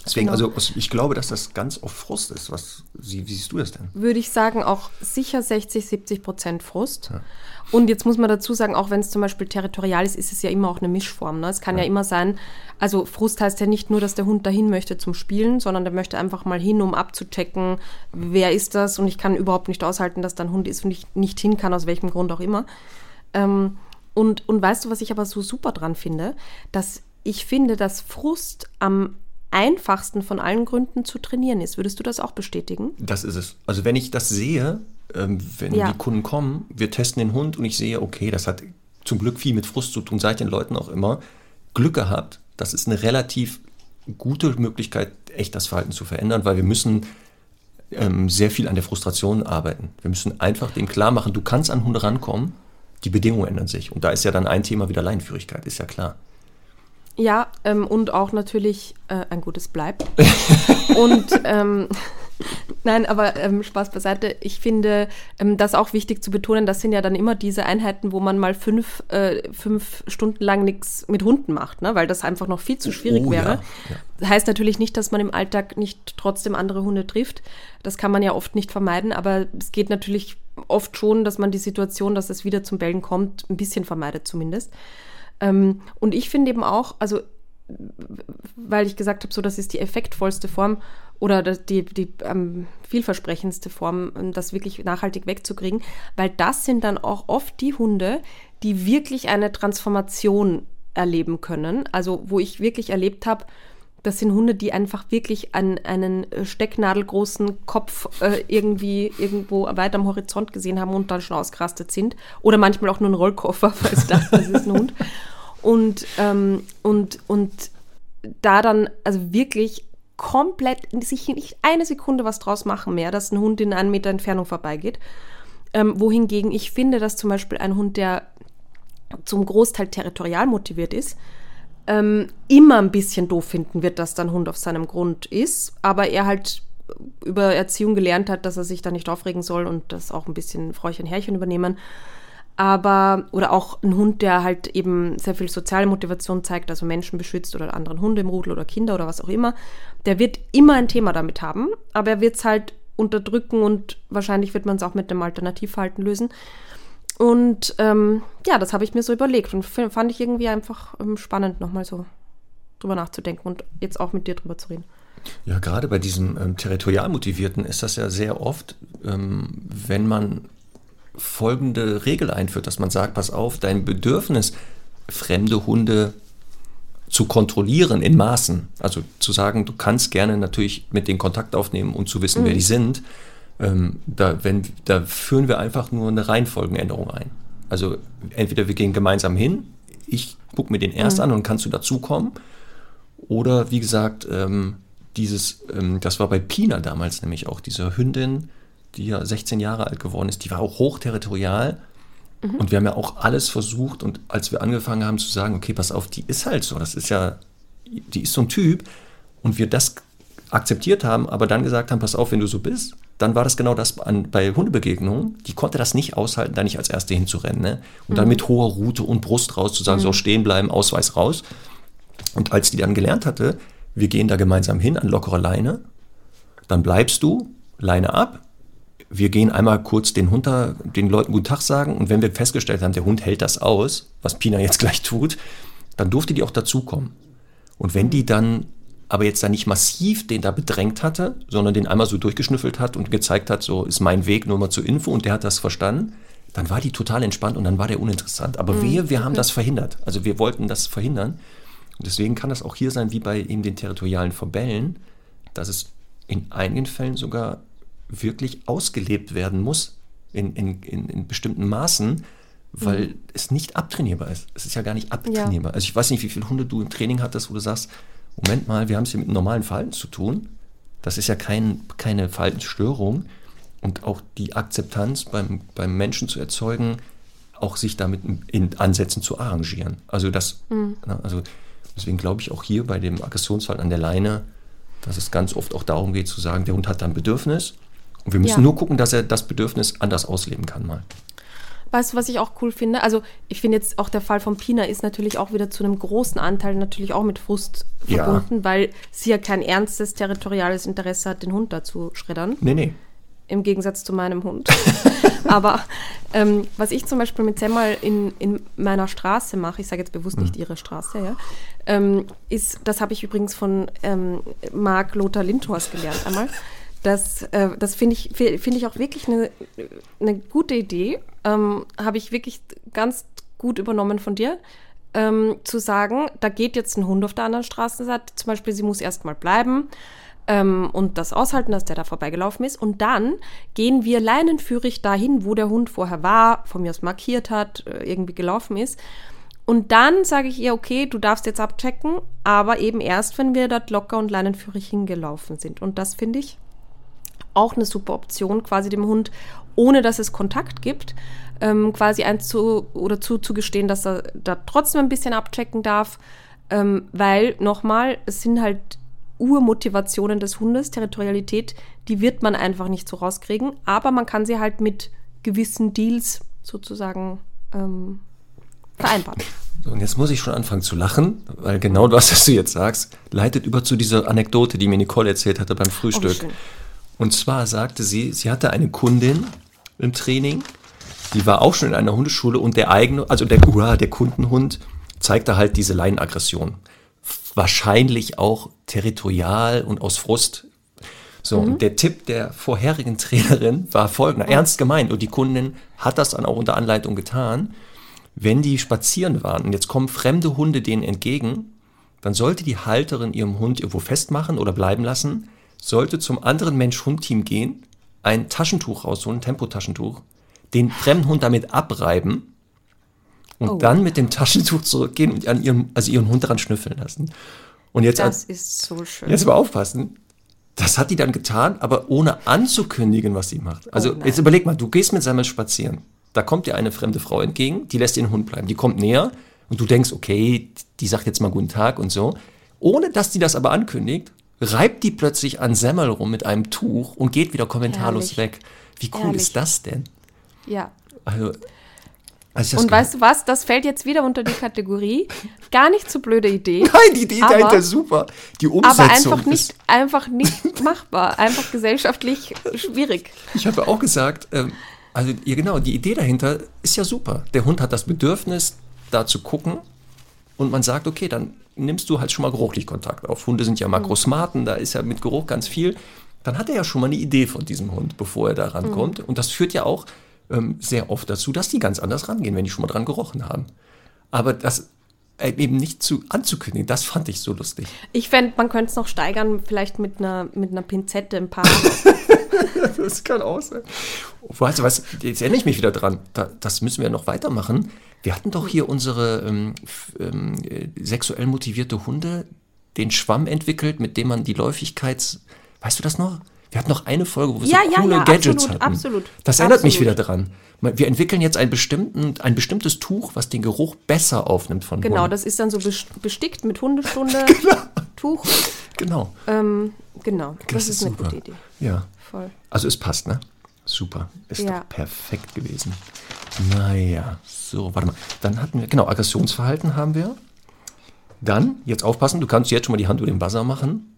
Deswegen, genau. also ich glaube, dass das ganz oft Frust ist. Was, wie, wie siehst du das denn? Würde ich sagen, auch sicher 60, 70 Prozent Frust. Ja. Und jetzt muss man dazu sagen, auch wenn es zum Beispiel territorial ist, ist es ja immer auch eine Mischform. Ne? Es kann ja. ja immer sein, also Frust heißt ja nicht nur, dass der Hund dahin möchte zum Spielen, sondern der möchte einfach mal hin, um abzuchecken, wer ist das und ich kann überhaupt nicht aushalten, dass da ein Hund ist und ich nicht hin kann, aus welchem Grund auch immer. Ähm, und, und weißt du, was ich aber so super dran finde? Dass ich finde, dass Frust am einfachsten von allen Gründen zu trainieren ist. Würdest du das auch bestätigen? Das ist es. Also wenn ich das sehe, ähm, wenn ja. die Kunden kommen, wir testen den Hund und ich sehe, okay, das hat zum Glück viel mit Frust zu tun, seit den Leuten auch immer, Glück gehabt. Das ist eine relativ gute Möglichkeit, echt das Verhalten zu verändern, weil wir müssen ähm, sehr viel an der Frustration arbeiten. Wir müssen einfach dem klar machen, du kannst an Hunde rankommen, die Bedingungen ändern sich. Und da ist ja dann ein Thema wieder Leinführigkeit, ist ja klar. Ja, ähm, und auch natürlich äh, ein gutes Bleib. und ähm, nein, aber ähm, Spaß beiseite. Ich finde ähm, das auch wichtig zu betonen. Das sind ja dann immer diese Einheiten, wo man mal fünf, äh, fünf Stunden lang nichts mit Hunden macht, ne? weil das einfach noch viel zu schwierig oh, wäre. Ja, ja. Heißt natürlich nicht, dass man im Alltag nicht trotzdem andere Hunde trifft. Das kann man ja oft nicht vermeiden, aber es geht natürlich oft schon, dass man die Situation, dass es wieder zum Bellen kommt, ein bisschen vermeidet zumindest. Ähm, und ich finde eben auch, also weil ich gesagt habe, so das ist die effektvollste Form oder die, die ähm, vielversprechendste Form, ähm, das wirklich nachhaltig wegzukriegen, weil das sind dann auch oft die Hunde, die wirklich eine Transformation erleben können. Also wo ich wirklich erlebt habe, das sind Hunde, die einfach wirklich an einen stecknadelgroßen Kopf äh, irgendwie irgendwo weit am Horizont gesehen haben und dann schon ausgerastet sind. Oder manchmal auch nur einen Rollkoffer, weil sie das ist ein Hund. Und, ähm, und, und da dann also wirklich komplett sich nicht eine Sekunde was draus machen mehr, dass ein Hund in einen Meter Entfernung vorbeigeht. Ähm, wohingegen ich finde, dass zum Beispiel ein Hund, der zum Großteil territorial motiviert ist, ähm, immer ein bisschen doof finden wird, dass dann Hund auf seinem Grund ist, aber er halt über Erziehung gelernt hat, dass er sich da nicht aufregen soll und das auch ein bisschen Fräuchen Herrchen übernehmen. Aber, oder auch ein Hund, der halt eben sehr viel soziale Motivation zeigt, also Menschen beschützt oder anderen Hunde im Rudel oder Kinder oder was auch immer, der wird immer ein Thema damit haben, aber er wird es halt unterdrücken und wahrscheinlich wird man es auch mit dem Alternativverhalten lösen. Und ähm, ja, das habe ich mir so überlegt und fand ich irgendwie einfach ähm, spannend, nochmal so drüber nachzudenken und jetzt auch mit dir drüber zu reden. Ja, gerade bei diesem ähm, territorial motivierten ist das ja sehr oft, ähm, wenn man folgende Regel einführt, dass man sagt, pass auf, dein Bedürfnis, fremde Hunde zu kontrollieren in Maßen, also zu sagen, du kannst gerne natürlich mit denen Kontakt aufnehmen und zu wissen, mhm. wer die sind, ähm, da, wenn, da führen wir einfach nur eine Reihenfolgenänderung ein. Also entweder wir gehen gemeinsam hin, ich gucke mir den erst mhm. an und kannst du dazukommen. Oder wie gesagt, ähm, dieses, ähm, das war bei Pina damals nämlich auch, diese Hündin, die ja 16 Jahre alt geworden ist, die war auch hochterritorial. Mhm. Und wir haben ja auch alles versucht. Und als wir angefangen haben zu sagen, okay, pass auf, die ist halt so, das ist ja, die ist so ein Typ. Und wir das akzeptiert haben, aber dann gesagt haben, pass auf, wenn du so bist, dann war das genau das an, bei Hundebegegnungen. Die konnte das nicht aushalten, da nicht als Erste hinzurennen. Ne? Und mhm. dann mit hoher Rute und Brust raus zu sagen, mhm. so stehen bleiben, Ausweis raus. Und als die dann gelernt hatte, wir gehen da gemeinsam hin an lockere Leine, dann bleibst du, Leine ab. Wir gehen einmal kurz den Hund da, den Leuten guten Tag sagen und wenn wir festgestellt haben, der Hund hält das aus, was Pina jetzt gleich tut, dann durfte die auch dazukommen. Und wenn die dann aber jetzt da nicht massiv den da bedrängt hatte, sondern den einmal so durchgeschnüffelt hat und gezeigt hat, so ist mein Weg nur mal zur Info und der hat das verstanden, dann war die total entspannt und dann war der uninteressant. Aber mhm. wir, wir haben das verhindert. Also wir wollten das verhindern. Und deswegen kann das auch hier sein, wie bei eben den territorialen Verbellen, dass es in einigen Fällen sogar wirklich ausgelebt werden muss, in, in, in, in bestimmten Maßen, weil mhm. es nicht abtrainierbar ist. Es ist ja gar nicht abtrainierbar. Ja. Also ich weiß nicht, wie viele Hunde du im Training hattest, wo du sagst, Moment mal, wir haben es hier mit normalen Verhalten zu tun. Das ist ja kein, keine Verhaltensstörung. Und auch die Akzeptanz beim, beim Menschen zu erzeugen, auch sich damit in Ansätzen zu arrangieren. Also das, mhm. also deswegen glaube ich auch hier bei dem Aggressionsfall an der Leine, dass es ganz oft auch darum geht zu sagen, der Hund hat ein Bedürfnis und wir müssen ja. nur gucken, dass er das Bedürfnis anders ausleben kann mal. Weißt du, was ich auch cool finde? Also ich finde jetzt auch der Fall von Pina ist natürlich auch wieder zu einem großen Anteil natürlich auch mit Frust verbunden, ja. weil sie ja kein ernstes territoriales Interesse hat, den Hund da zu schreddern. Nee, nee. Im Gegensatz zu meinem Hund. Aber ähm, was ich zum Beispiel mit Semmel in, in meiner Straße mache, ich sage jetzt bewusst nicht mhm. ihre Straße, ja, ähm, ist, das habe ich übrigens von ähm, Marc Lothar Lindhorst gelernt einmal. Das, äh, das finde ich, find ich auch wirklich eine, eine gute Idee. Ähm, Habe ich wirklich ganz gut übernommen von dir. Ähm, zu sagen, da geht jetzt ein Hund auf der anderen Straßenseite, zum Beispiel, sie muss erstmal bleiben ähm, und das aushalten, dass der da vorbeigelaufen ist. Und dann gehen wir leinenführig dahin, wo der Hund vorher war, von mir aus markiert hat, äh, irgendwie gelaufen ist. Und dann sage ich ihr, okay, du darfst jetzt abchecken, aber eben erst, wenn wir dort locker und leinenführig hingelaufen sind. Und das finde ich auch eine super Option, quasi dem Hund, ohne dass es Kontakt gibt, ähm, quasi eins zu oder zuzugestehen, dass er da trotzdem ein bisschen abchecken darf, ähm, weil nochmal, es sind halt Urmotivationen des Hundes, Territorialität, die wird man einfach nicht so rauskriegen, aber man kann sie halt mit gewissen Deals sozusagen ähm, vereinbaren. So, und jetzt muss ich schon anfangen zu lachen, weil genau das, was du jetzt sagst, leitet über zu dieser Anekdote, die mir Nicole erzählt hatte beim Frühstück. Oh, und zwar sagte sie, sie hatte eine Kundin im Training, die war auch schon in einer Hundeschule und der eigene, also der, uh, der Kundenhund zeigte halt diese Leinenaggression. Wahrscheinlich auch territorial und aus Frust. So, mhm. und der Tipp der vorherigen Trainerin war folgender, ernst gemeint, und die Kundin hat das dann auch unter Anleitung getan. Wenn die spazieren waren und jetzt kommen fremde Hunde denen entgegen, dann sollte die Halterin ihrem Hund irgendwo festmachen oder bleiben lassen sollte zum anderen Mensch-Hund-Team gehen, ein Taschentuch rausholen, ein Tempotaschentuch, den fremden Hund damit abreiben und oh. dann mit dem Taschentuch zurückgehen und an ihrem, also ihren Hund daran schnüffeln lassen. Und jetzt, das ist so schön. Jetzt aber aufpassen. Das hat die dann getan, aber ohne anzukündigen, was sie macht. Also oh jetzt überleg mal, du gehst mit Samuel spazieren. Da kommt dir eine fremde Frau entgegen, die lässt den Hund bleiben. Die kommt näher und du denkst, okay, die sagt jetzt mal guten Tag und so. Ohne dass die das aber ankündigt, reibt die plötzlich an Semmel rum mit einem Tuch und geht wieder kommentarlos Herrlich. weg. Wie cool Herrlich. ist das denn? Ja. Also, also und weißt du was? Das fällt jetzt wieder unter die Kategorie. Gar nicht so blöde Idee. Nein, die Idee aber, dahinter super. Die Umsetzung aber einfach nicht, einfach nicht machbar. Einfach gesellschaftlich schwierig. Ich habe auch gesagt, ähm, also ja, genau, die Idee dahinter ist ja super. Der Hund hat das Bedürfnis, da zu gucken. Und man sagt, okay, dann nimmst du halt schon mal geruchlich Kontakt auf. Hunde sind ja Makrosmaten, da ist ja mit Geruch ganz viel. Dann hat er ja schon mal eine Idee von diesem Hund, bevor er da rankommt. Mhm. Und das führt ja auch ähm, sehr oft dazu, dass die ganz anders rangehen, wenn die schon mal dran gerochen haben. Aber das äh, eben nicht zu, anzukündigen, das fand ich so lustig. Ich fände, man könnte es noch steigern, vielleicht mit einer, mit einer Pinzette ein paar. das kann auch sein. Weißt du was, jetzt erinnere ich mich wieder dran. Da, das müssen wir noch weitermachen. Wir hatten doch hier unsere ähm, ähm, sexuell motivierte Hunde, den Schwamm entwickelt, mit dem man die Läufigkeits... Weißt du das noch? Wir hatten noch eine Folge, wo wir ja, so ja, coole ja, Gadgets absolut, hatten. Absolut. Das erinnert absolut. mich wieder dran. Wir entwickeln jetzt ein, bestimmten, ein bestimmtes Tuch, was den Geruch besser aufnimmt von Genau, Hunden. das ist dann so bestickt mit Hundestunde genau. Tuch. Genau. Ähm, genau, das, das ist, ist eine gute Idee. Ja. Voll. Also es passt, ne? Super. Ist ja. doch perfekt gewesen. Naja, so, warte mal. Dann hatten wir, genau, Aggressionsverhalten haben wir. Dann, jetzt aufpassen, du kannst jetzt schon mal die Hand über den Buzzer machen.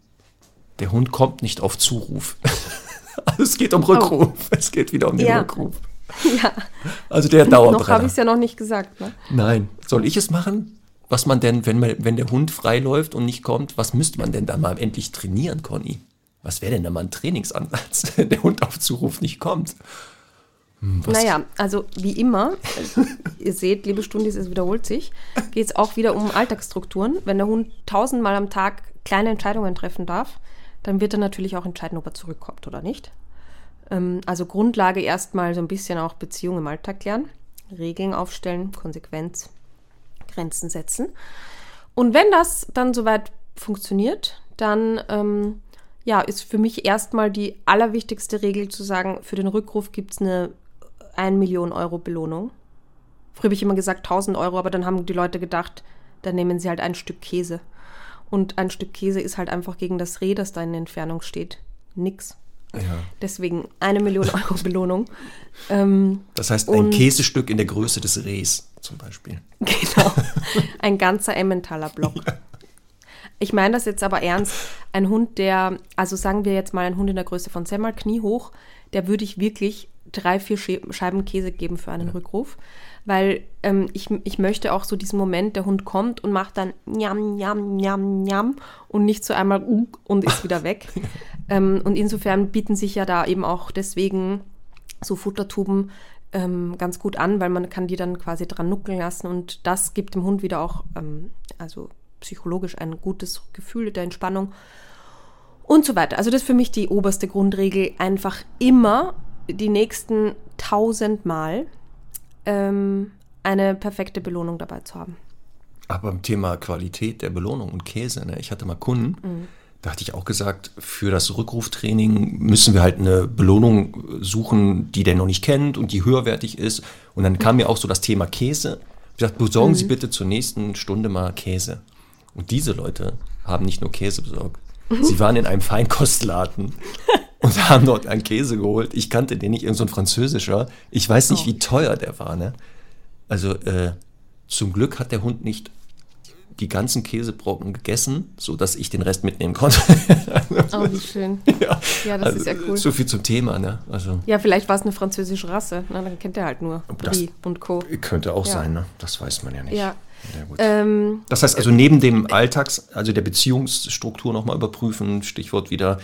Der Hund kommt nicht auf Zuruf. also es geht um oh. Rückruf. Oh. Es geht wieder um den ja. Rückruf. Ja. Also der Dauerbrenner. Noch habe ich es ja noch nicht gesagt. Ne? Nein. Soll ich es machen? Was man denn, wenn, man, wenn der Hund frei läuft und nicht kommt, was müsste man denn da mal endlich trainieren, Conny? Was wäre denn da mal ein Trainingsansatz, wenn der Hund auf Zuruf nicht kommt? Hm? Naja, also wie immer, ihr seht, liebe Stundis, es wiederholt sich, geht es auch wieder um Alltagsstrukturen. Wenn der Hund tausendmal am Tag kleine Entscheidungen treffen darf, dann wird er natürlich auch entscheiden, ob er zurückkommt oder nicht. Ähm, also Grundlage erstmal so ein bisschen auch Beziehung im Alltag klären. Regeln aufstellen, Konsequenz, Grenzen setzen. Und wenn das dann soweit funktioniert, dann ähm, ja, ist für mich erstmal die allerwichtigste Regel zu sagen, für den Rückruf gibt es eine 1 Million Euro Belohnung. Früher habe ich immer gesagt 1000 Euro, aber dann haben die Leute gedacht, dann nehmen sie halt ein Stück Käse. Und ein Stück Käse ist halt einfach gegen das Reh, das da in der Entfernung steht, nix. Ja. Deswegen eine Million Euro Belohnung. Ähm, das heißt, ein Käsestück in der Größe des Rehs zum Beispiel. Genau. Ein ganzer Emmentaler Block. Ja. Ich meine das jetzt aber ernst. Ein Hund, der, also sagen wir jetzt mal ein Hund in der Größe von Semmel, Knie hoch, der würde ich wirklich drei, vier Scheiben Käse geben für einen ja. Rückruf. Weil ähm, ich, ich möchte auch so diesen Moment, der Hund kommt und macht dann Njam, Njam, Njam, Njam und nicht so einmal und ist wieder weg. ähm, und insofern bieten sich ja da eben auch deswegen so Futtertuben ähm, ganz gut an, weil man kann die dann quasi dran nuckeln lassen und das gibt dem Hund wieder auch, ähm, also psychologisch ein gutes Gefühl der Entspannung und so weiter. Also das ist für mich die oberste Grundregel, einfach immer die nächsten tausend Mal ähm, eine perfekte Belohnung dabei zu haben. Aber beim Thema Qualität der Belohnung und Käse, ne? ich hatte mal Kunden, mhm. da hatte ich auch gesagt, für das Rückruftraining müssen wir halt eine Belohnung suchen, die der noch nicht kennt und die höherwertig ist. Und dann kam mir auch so das Thema Käse. Ich gesagt, besorgen mhm. Sie bitte zur nächsten Stunde mal Käse. Und diese Leute haben nicht nur Käse besorgt. Sie waren in einem Feinkostladen und haben dort einen Käse geholt. Ich kannte den nicht, irgendein so französischer. Ich weiß nicht, oh. wie teuer der war. Ne? Also äh, zum Glück hat der Hund nicht die ganzen Käsebrocken gegessen, sodass ich den Rest mitnehmen konnte. oh, wie schön. Ja, ja das also, ist ja cool. So viel zum Thema, ne? Also, ja, vielleicht war es eine französische Rasse. Na, dann kennt er halt nur Brie und Co. Könnte auch ja. sein, ne? Das weiß man ja nicht. Ja. Ähm, das heißt also neben dem Alltags, also der Beziehungsstruktur nochmal überprüfen, Stichwort wieder,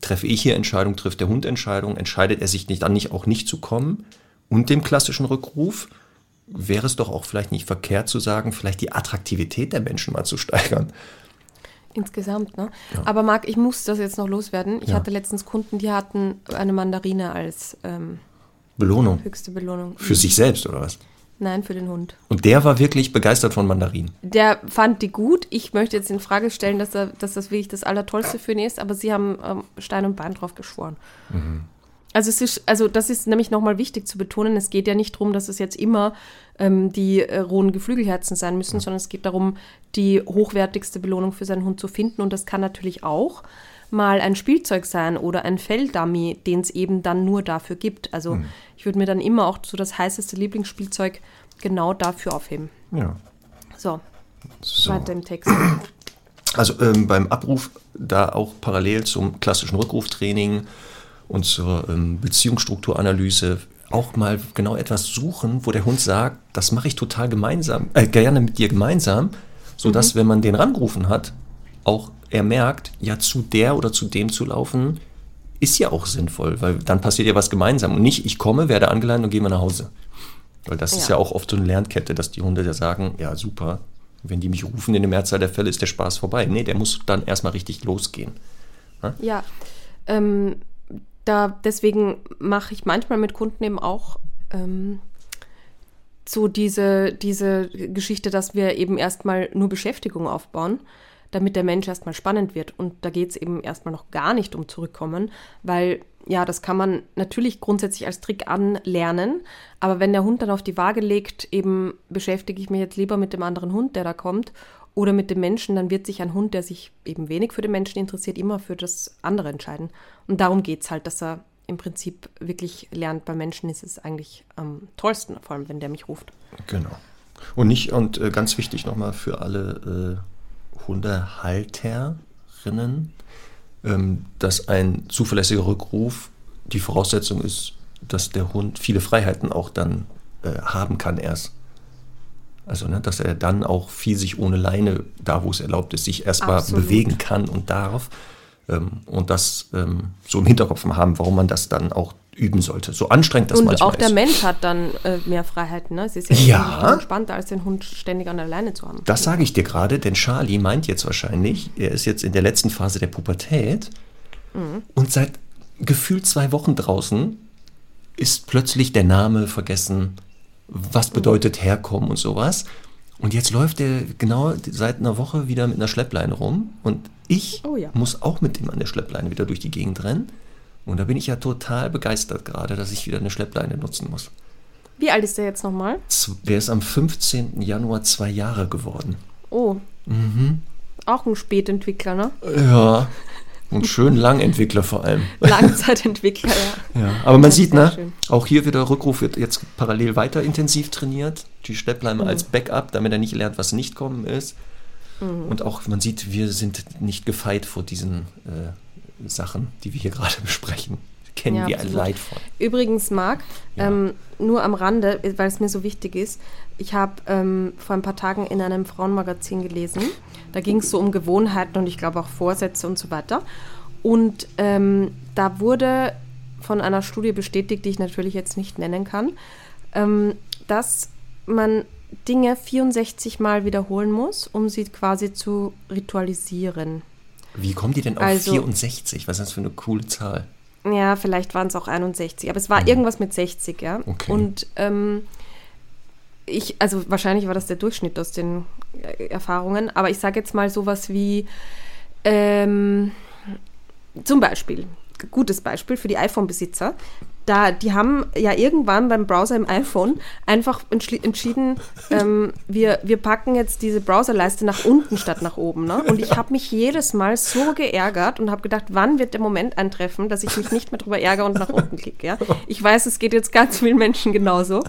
treffe ich hier Entscheidung, trifft der Hund Entscheidung, entscheidet er sich nicht, dann nicht auch nicht zu kommen und dem klassischen Rückruf, wäre es doch auch vielleicht nicht verkehrt zu sagen, vielleicht die Attraktivität der Menschen mal zu steigern. Insgesamt, ne? Ja. Aber Marc, ich muss das jetzt noch loswerden. Ich ja. hatte letztens Kunden, die hatten eine Mandarine als ähm, Belohnung. Höchste Belohnung. Für sich selbst, oder was? Nein, für den Hund. Und der war wirklich begeistert von Mandarinen. Der fand die gut. Ich möchte jetzt in Frage stellen, dass, er, dass das wirklich das Allertollste für ihn ist, aber sie haben ähm, Stein und Bein drauf geschworen. Mhm. Also, es ist, also das ist nämlich nochmal wichtig zu betonen. Es geht ja nicht darum, dass es jetzt immer ähm, die äh, rohen Geflügelherzen sein müssen, mhm. sondern es geht darum, die hochwertigste Belohnung für seinen Hund zu finden. Und das kann natürlich auch mal ein Spielzeug sein oder ein Felldummy, den es eben dann nur dafür gibt. Also mhm. ich würde mir dann immer auch so das heißeste Lieblingsspielzeug genau dafür aufheben. Ja. So, so. weiter im Text. Also ähm, beim Abruf da auch parallel zum klassischen Rückruftraining und zur ähm, Beziehungsstrukturanalyse auch mal genau etwas suchen, wo der Hund sagt, das mache ich total gemeinsam, äh, gerne mit dir gemeinsam, sodass, mhm. wenn man den rangerufen hat, auch er merkt, ja, zu der oder zu dem zu laufen, ist ja auch sinnvoll, weil dann passiert ja was gemeinsam und nicht, ich komme, werde angeleint und gehe mal nach Hause. Weil das ja. ist ja auch oft so eine Lernkette, dass die Hunde ja sagen, ja, super, wenn die mich rufen in der Mehrzahl der Fälle, ist der Spaß vorbei. Nee, der muss dann erstmal richtig losgehen. Ja, ja ähm, da deswegen mache ich manchmal mit Kunden eben auch ähm, so diese, diese Geschichte, dass wir eben erstmal nur Beschäftigung aufbauen damit der Mensch erstmal spannend wird. Und da geht es eben erstmal noch gar nicht um Zurückkommen, weil ja, das kann man natürlich grundsätzlich als Trick anlernen, aber wenn der Hund dann auf die Waage legt, eben beschäftige ich mich jetzt lieber mit dem anderen Hund, der da kommt, oder mit dem Menschen, dann wird sich ein Hund, der sich eben wenig für den Menschen interessiert, immer für das andere entscheiden. Und darum geht es halt, dass er im Prinzip wirklich lernt, bei Menschen ist es eigentlich am tollsten, vor allem wenn der mich ruft. Genau. Und nicht, und äh, ganz wichtig nochmal für alle äh, Hundehalterinnen, ähm, dass ein zuverlässiger Rückruf die Voraussetzung ist, dass der Hund viele Freiheiten auch dann äh, haben kann erst. Also, ne, dass er dann auch viel sich ohne Leine, da wo es erlaubt ist, sich erstmal bewegen kann und darf. Ähm, und das ähm, so im Hinterkopf haben, warum man das dann auch üben sollte. So anstrengend das und manchmal ist. Und auch der Mensch hat dann äh, mehr Freiheiten. Ne? Es ist ja, ja. entspannter, als den Hund ständig an der Leine zu haben. Das sage ich dir gerade, denn Charlie meint jetzt wahrscheinlich, er ist jetzt in der letzten Phase der Pubertät mhm. und seit gefühlt zwei Wochen draußen ist plötzlich der Name vergessen was bedeutet herkommen und sowas. Und jetzt läuft er genau seit einer Woche wieder mit einer Schleppleine rum und ich Oh ja. muss auch mit ihm an der Schleppleine wieder durch die Gegend rennen. Und da bin ich ja total begeistert gerade, dass ich wieder eine Schleppleine nutzen muss. Wie alt ist der jetzt nochmal? Der ist am 15. Januar zwei Jahre geworden. Oh. Mhm. Auch ein Spätentwickler, ne? Ja. Und schön Langentwickler vor allem. Langzeitentwickler, ja. Ja, aber man Ja, sieht, ne, schön. auch hier wieder Rückruf wird jetzt parallel weiter intensiv trainiert. Die Schleppleine Mhm. als Backup, damit er nicht lernt, was nicht kommen ist. Mhm. Und auch, man sieht, wir sind nicht gefeit vor diesen äh, Sachen, die wir hier gerade besprechen. Kennen Ja, wir ein absolut. Leid von. Übrigens, Marc, Ja. ähm, nur am Rande, weil es mir so wichtig ist, ich habe ähm, vor ein paar Tagen in einem Frauenmagazin gelesen, da ging es so um Gewohnheiten und ich glaube auch Vorsätze und so weiter. Und ähm, da wurde von einer Studie bestätigt, die ich natürlich jetzt nicht nennen kann, ähm, dass man Dinge 64 Mal wiederholen muss, um sie quasi zu ritualisieren. Wie kommen die denn auf Also- 64? Was ist das für eine coole Zahl? Ja, vielleicht waren es auch 61, aber es war irgendwas mit 60, ja. Mhm. Okay. Und ähm, ich, also wahrscheinlich war das der Durchschnitt aus den äh, Erfahrungen, aber ich sage jetzt mal sowas wie ähm, zum Beispiel, gutes Beispiel für die iPhone-Besitzer. Da, die haben ja irgendwann beim Browser im iPhone einfach entschieden, ähm, wir, wir packen jetzt diese Browserleiste nach unten statt nach oben. Ne? Und ich habe mich jedes Mal so geärgert und habe gedacht, wann wird der Moment eintreffen, dass ich mich nicht mehr drüber ärgere und nach unten klicke. Ja? Ich weiß, es geht jetzt ganz vielen Menschen genauso.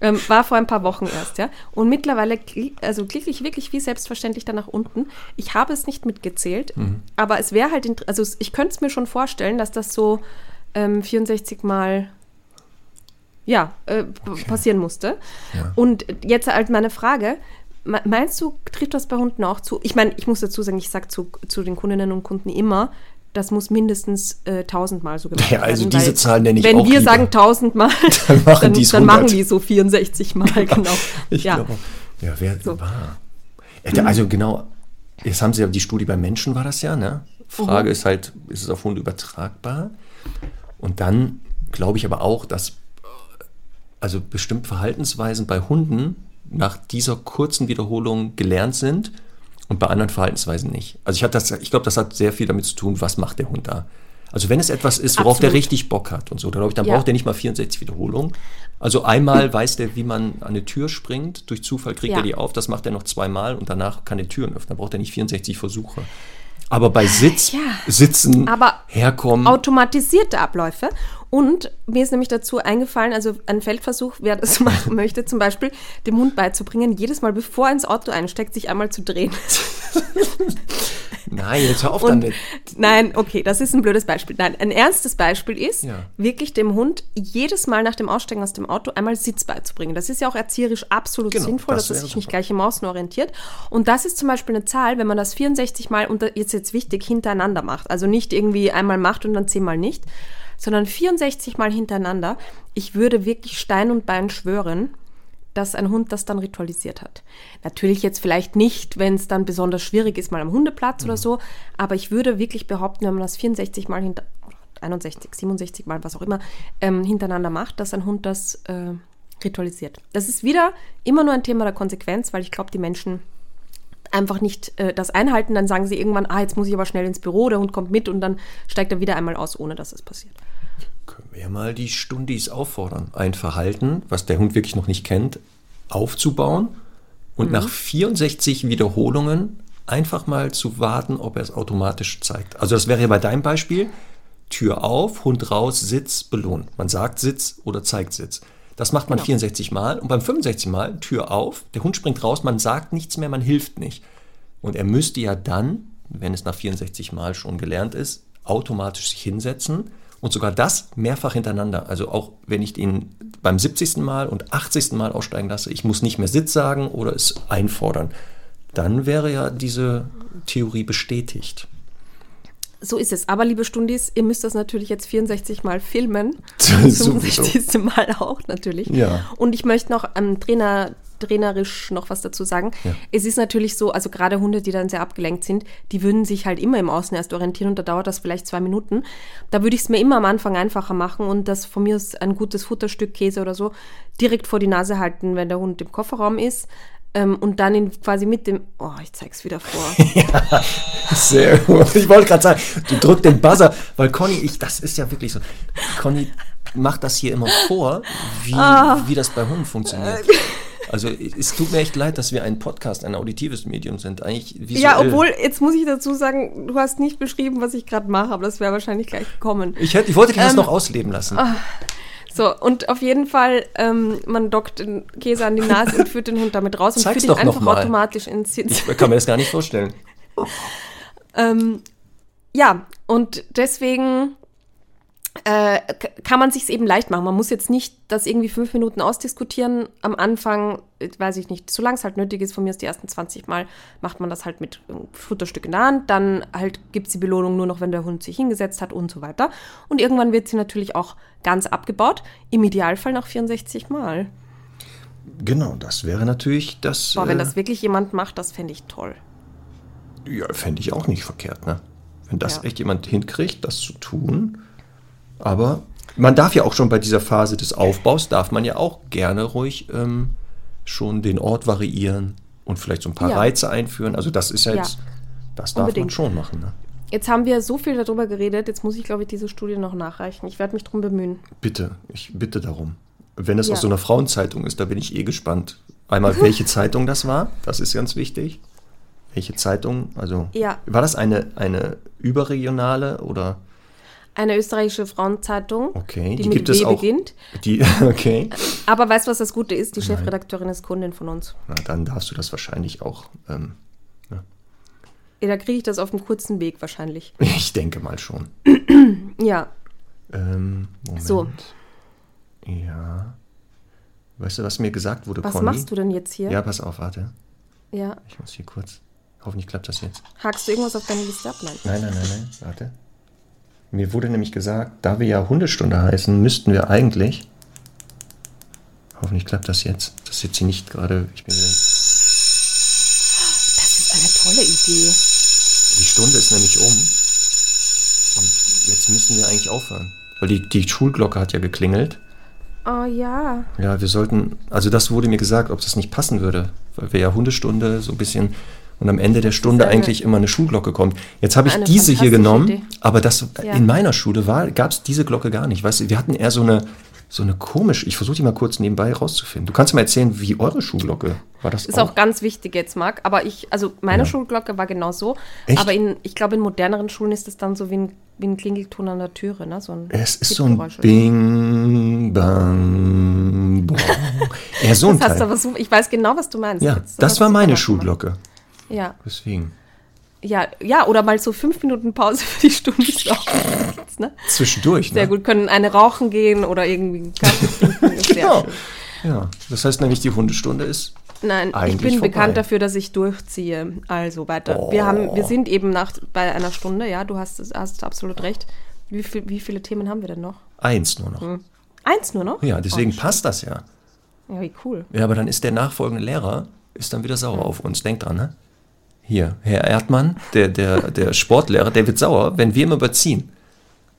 Ähm, war vor ein paar Wochen erst, ja. Und mittlerweile also klicke ich wirklich wie selbstverständlich da nach unten. Ich habe es nicht mitgezählt, aber es wäre halt, also ich könnte es mir schon vorstellen, dass das so ähm, 64 Mal ja, äh, p- passieren musste. Ja. Und jetzt halt meine Frage. me- Meinst du, trifft das bei Hunden auch zu? Ich meine, ich muss dazu sagen, ich sage zu, zu den Kundinnen und Kunden immer, das muss mindestens äh, tausendmal so gemacht Ja, also werden. diese Zahl nenne ich Wenn auch wir lieber. sagen tausendmal, Dann machen dann, dann machen 100. die so 64 Mal, genau. Ich ja. glaube. Ja, wer So. war? Äh, da- Also genau, jetzt haben sie ja die Studie beim Menschen war das ja, ne? Frage Mhm. ist halt, ist es auf Hunde übertragbar? Und dann glaube ich aber auch, dass also bestimmte Verhaltensweisen bei Hunden nach dieser kurzen Wiederholung gelernt sind und bei anderen Verhaltensweisen nicht. Also ich, hab das, ich glaube, das hat sehr viel damit zu tun, was macht der Hund da. Also wenn es etwas ist, worauf der Absolut. richtig Bock hat und so, dann glaube ich, dann Ja. braucht er nicht mal 64 Wiederholungen. Also einmal weiß der, wie man an eine Tür springt, durch Zufall kriegt Ja. er die auf, das macht er noch zweimal und danach kann er Türen öffnen. Dann braucht er nicht 64 Versuche. Aber bei Sitz, Ja. Sitzen, Aber Herkommen, automatisierte Abläufe. Und mir ist nämlich dazu eingefallen, also ein Feldversuch, wer das machen möchte, zum Beispiel dem Hund beizubringen, jedes Mal, bevor er ins Auto einsteigt, sich einmal zu drehen. nein, jetzt hör auf Und damit. nein, okay, das ist ein blödes Beispiel. Nein, ein ernstes Beispiel ist, Ja. wirklich dem Hund jedes Mal nach dem Aussteigen aus dem Auto einmal Sitz beizubringen. Das ist ja auch erzieherisch absolut Genau, sinnvoll, das dass er sich nicht gleich im Außen orientiert. Und das ist zum Beispiel eine Zahl, wenn man das 64 Mal, und ist jetzt wichtig, hintereinander macht. Also nicht irgendwie einmal macht und dann zehnmal nicht, sondern 64 Mal hintereinander. Ich würde wirklich Stein und Bein schwören, dass ein Hund das dann ritualisiert hat. Natürlich jetzt vielleicht nicht, wenn es dann besonders schwierig ist, mal am Hundeplatz Mhm. oder so, aber ich würde wirklich behaupten, wenn man das 64 Mal hinter 61, 67 Mal, was auch immer, ähm, hintereinander macht, dass ein Hund das äh, ritualisiert. Das ist wieder immer nur ein Thema der Konsequenz, weil ich glaube, die Menschen einfach nicht äh, das einhalten, dann sagen sie irgendwann, ah, jetzt muss ich aber schnell ins Büro, der Hund kommt mit und dann steigt er wieder einmal aus, ohne dass es passiert. Können wir ja mal die Stundis auffordern, ein Verhalten, was der Hund wirklich noch nicht kennt, aufzubauen und nach 64 Wiederholungen einfach mal zu warten, ob er es automatisch zeigt. Also das wäre ja bei deinem Beispiel, Tür auf, Hund raus, Sitz, belohnt. Man sagt Sitz oder zeigt Sitz. Das macht man 64 Mal und beim 65 Mal Tür auf, der Hund springt raus, man sagt nichts mehr, man hilft nicht. Und er müsste ja dann, wenn es nach 64 Mal schon gelernt ist, automatisch sich hinsetzen und sogar das mehrfach hintereinander. Also auch wenn ich ihn beim 70. Mal und 80. Mal aussteigen lasse, ich muss nicht mehr Sitz sagen oder es einfordern. Dann wäre ja diese Theorie bestätigt. So ist es. Aber liebe Stundis, ihr müsst das natürlich jetzt 64 Mal filmen. Sowieso. 65. Mal auch natürlich. Ja. Und ich möchte noch einem Trainer hundetrainerisch noch was dazu sagen. Ja. Es ist natürlich so, also gerade Hunde, die dann sehr abgelenkt sind, die würden sich halt immer im Außen erst orientieren und da dauert das vielleicht zwei Minuten. Da würde ich es mir immer am Anfang einfacher machen und das von mir aus ein gutes Futterstück, Käse oder so, direkt vor die Nase halten, wenn der Hund im Kofferraum ist. Ähm, und dann ihn quasi mit dem. Oh, ich zeig's wieder vor. Sehr gut. Ich wollte gerade sagen, du drückst den Buzzer, weil Conny, ich, das ist ja wirklich so. Conny macht das hier immer vor, wie, Ah. wie das bei Hunden funktioniert. Also es tut mir echt leid, dass wir ein Podcast, ein auditives Medium sind. Eigentlich visuell. Ja, obwohl, jetzt muss ich dazu sagen, du hast nicht beschrieben, was ich gerade mache, aber das wäre wahrscheinlich gleich gekommen. Ich, hätte, ich wollte dich das Ähm, noch ausleben lassen. So, und auf jeden Fall, ähm, man dockt den Käse an die Nase und führt den Hund damit raus und Zeig's führt ihn einfach automatisch ins Sitz. Ich kann mir das gar nicht vorstellen. Ähm, ja, und deswegen äh, kann man sich eben leicht machen. Man muss jetzt nicht das irgendwie fünf Minuten ausdiskutieren. Am Anfang, äh, weiß ich nicht, solange es halt nötig ist, von mir ist die ersten 20 Mal, macht man das halt mit einem Futterstück in der Hand. Dann halt gibt es die Belohnung nur noch, wenn der Hund sich hingesetzt hat und so weiter. Und irgendwann wird sie natürlich auch ganz abgebaut. Im Idealfall nach 64 Mal. Genau, das wäre natürlich das. Boah, wenn äh, das wirklich jemand macht, das fände ich toll. Ja, fände ich auch nicht verkehrt, ne? Wenn das Ja. echt jemand hinkriegt, das zu tun. Aber man darf ja auch schon bei dieser Phase des Aufbaus, darf man ja auch gerne ruhig ähm, schon den Ort variieren und vielleicht so ein paar Ja. Reize einführen. Also das ist ja Ja. jetzt, das darf man Unbedingt. schon machen, ne? Jetzt haben wir so viel darüber geredet, jetzt muss ich, glaube ich, diese Studie noch nachreichen. Ich werde mich drum bemühen. Bitte, ich bitte darum. Wenn es Ja. aus so einer Frauenzeitung ist, da bin ich eh gespannt. Einmal, welche Zeitung das war, das ist ganz wichtig. Welche Zeitung, also Ja. war das eine, eine überregionale oder Eine österreichische Frauenzeitung, Okay, die, die mit gibt es W auch. beginnt. die, okay. Aber weißt du, was das Gute ist? Die Chefredakteurin ist Kundin von uns. Na, dann darfst du das wahrscheinlich auch. Ähm, Ja, da kriege ich das auf einem kurzen Weg wahrscheinlich. ich denke mal schon. Ja, Ähm, Moment. So. Ja. Weißt du, was mir gesagt wurde, was Conny? machst du denn jetzt hier? Ja, pass auf, warte. Ja. Ich muss hier kurz. Hoffentlich klappt das jetzt. Hakst du irgendwas auf deine Liste ab? Nein. Nein, nein, nein, nein. Warte. Mir wurde nämlich gesagt, da wir ja Hundestunde heißen, müssten wir eigentlich. Hoffentlich klappt das jetzt. Das ist jetzt hier nicht gerade. Ich bin Das ist eine tolle Idee. die Stunde ist nämlich um. Und jetzt müssen wir eigentlich aufhören. Weil die, die Schulglocke hat ja geklingelt. Oh ja. Ja, wir sollten, also das wurde mir gesagt, ob das nicht passen würde, weil wir ja Hundestunde so ein bisschen und am Ende der Stunde eine- eigentlich immer eine Schulglocke kommt. Jetzt habe ich diese hier genommen, Idee. aber das Ja. in meiner Schule gab es diese Glocke gar nicht. Weißt du, wir hatten eher so eine so eine komische, ich versuche die mal kurz nebenbei rauszufinden. Du kannst mir erzählen, wie eure Schulglocke war das Ist auch ganz wichtig jetzt, Marc. Aber ich, also meine Ja. Schulglocke war genau so. Echt? Aber in, ich glaube, in moderneren Schulen ist es dann so wie ein, wie ein Klingelton an der Türe, ne? So ein es ist so ein. Bing, Bang, Bong. Ja, so ein Das hast du Teil. aber so, ich weiß genau, was du meinst. Ja, jetzt. das war meine super gemacht. Ja. Deswegen. Ja, ja, oder mal so fünf Minuten Pause für die Stunde ist auch nichts, ne? Zwischendurch, Sehr ne? gut, können eine rauchen gehen oder irgendwie Genau. Ja, das heißt nämlich, die Hundestunde ist Nein, ich Eigentlich bin vorbei. bekannt dafür, dass ich durchziehe. Also weiter. Wir, haben, wir sind eben nach, bei einer Stunde, ja, du hast, hast absolut recht. Wie, viel, wie viele Themen haben wir denn noch? eins nur noch. Eins nur noch? Ja, desegen Oh, passt das ja. Ja, wie cool. Ja, aber dann ist der nachfolgende Lehrer, ist dann wieder sauer auf uns. Denk dran, ne? Hier, Herr Erdmann, der, der, der Sportlehrer, der wird sauer, wenn wir ihm überziehen.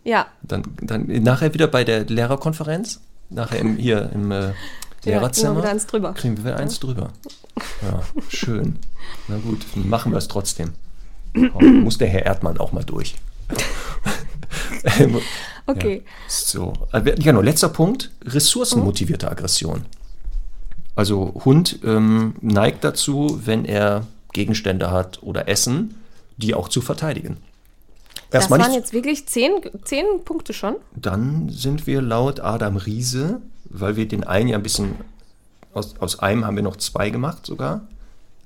Ja, Dann, dann nachher wieder bei der Lehrerkonferenz, nachher im, hier im äh, ja Lehrerzimmer, eins drüber. kriegen wir wieder eins drüber. Ja, schön. Na gut, machen wir es trotzdem. Komm, muss der Herr Erdmann auch mal durch. Okay. Ja, so, äh, genau, letzter Punkt, ressourcenmotivierte Aggression. Also Hund ähm, neigt dazu, wenn er Gegenstände hat oder Essen, die auch zu verteidigen. Das Erstmal waren nicht, jetzt wirklich zehn, zehn Punkte schon. dann sind wir laut Adam Riese, weil wir den einen ja ein bisschen, aus, aus einem haben wir noch zwei gemacht sogar.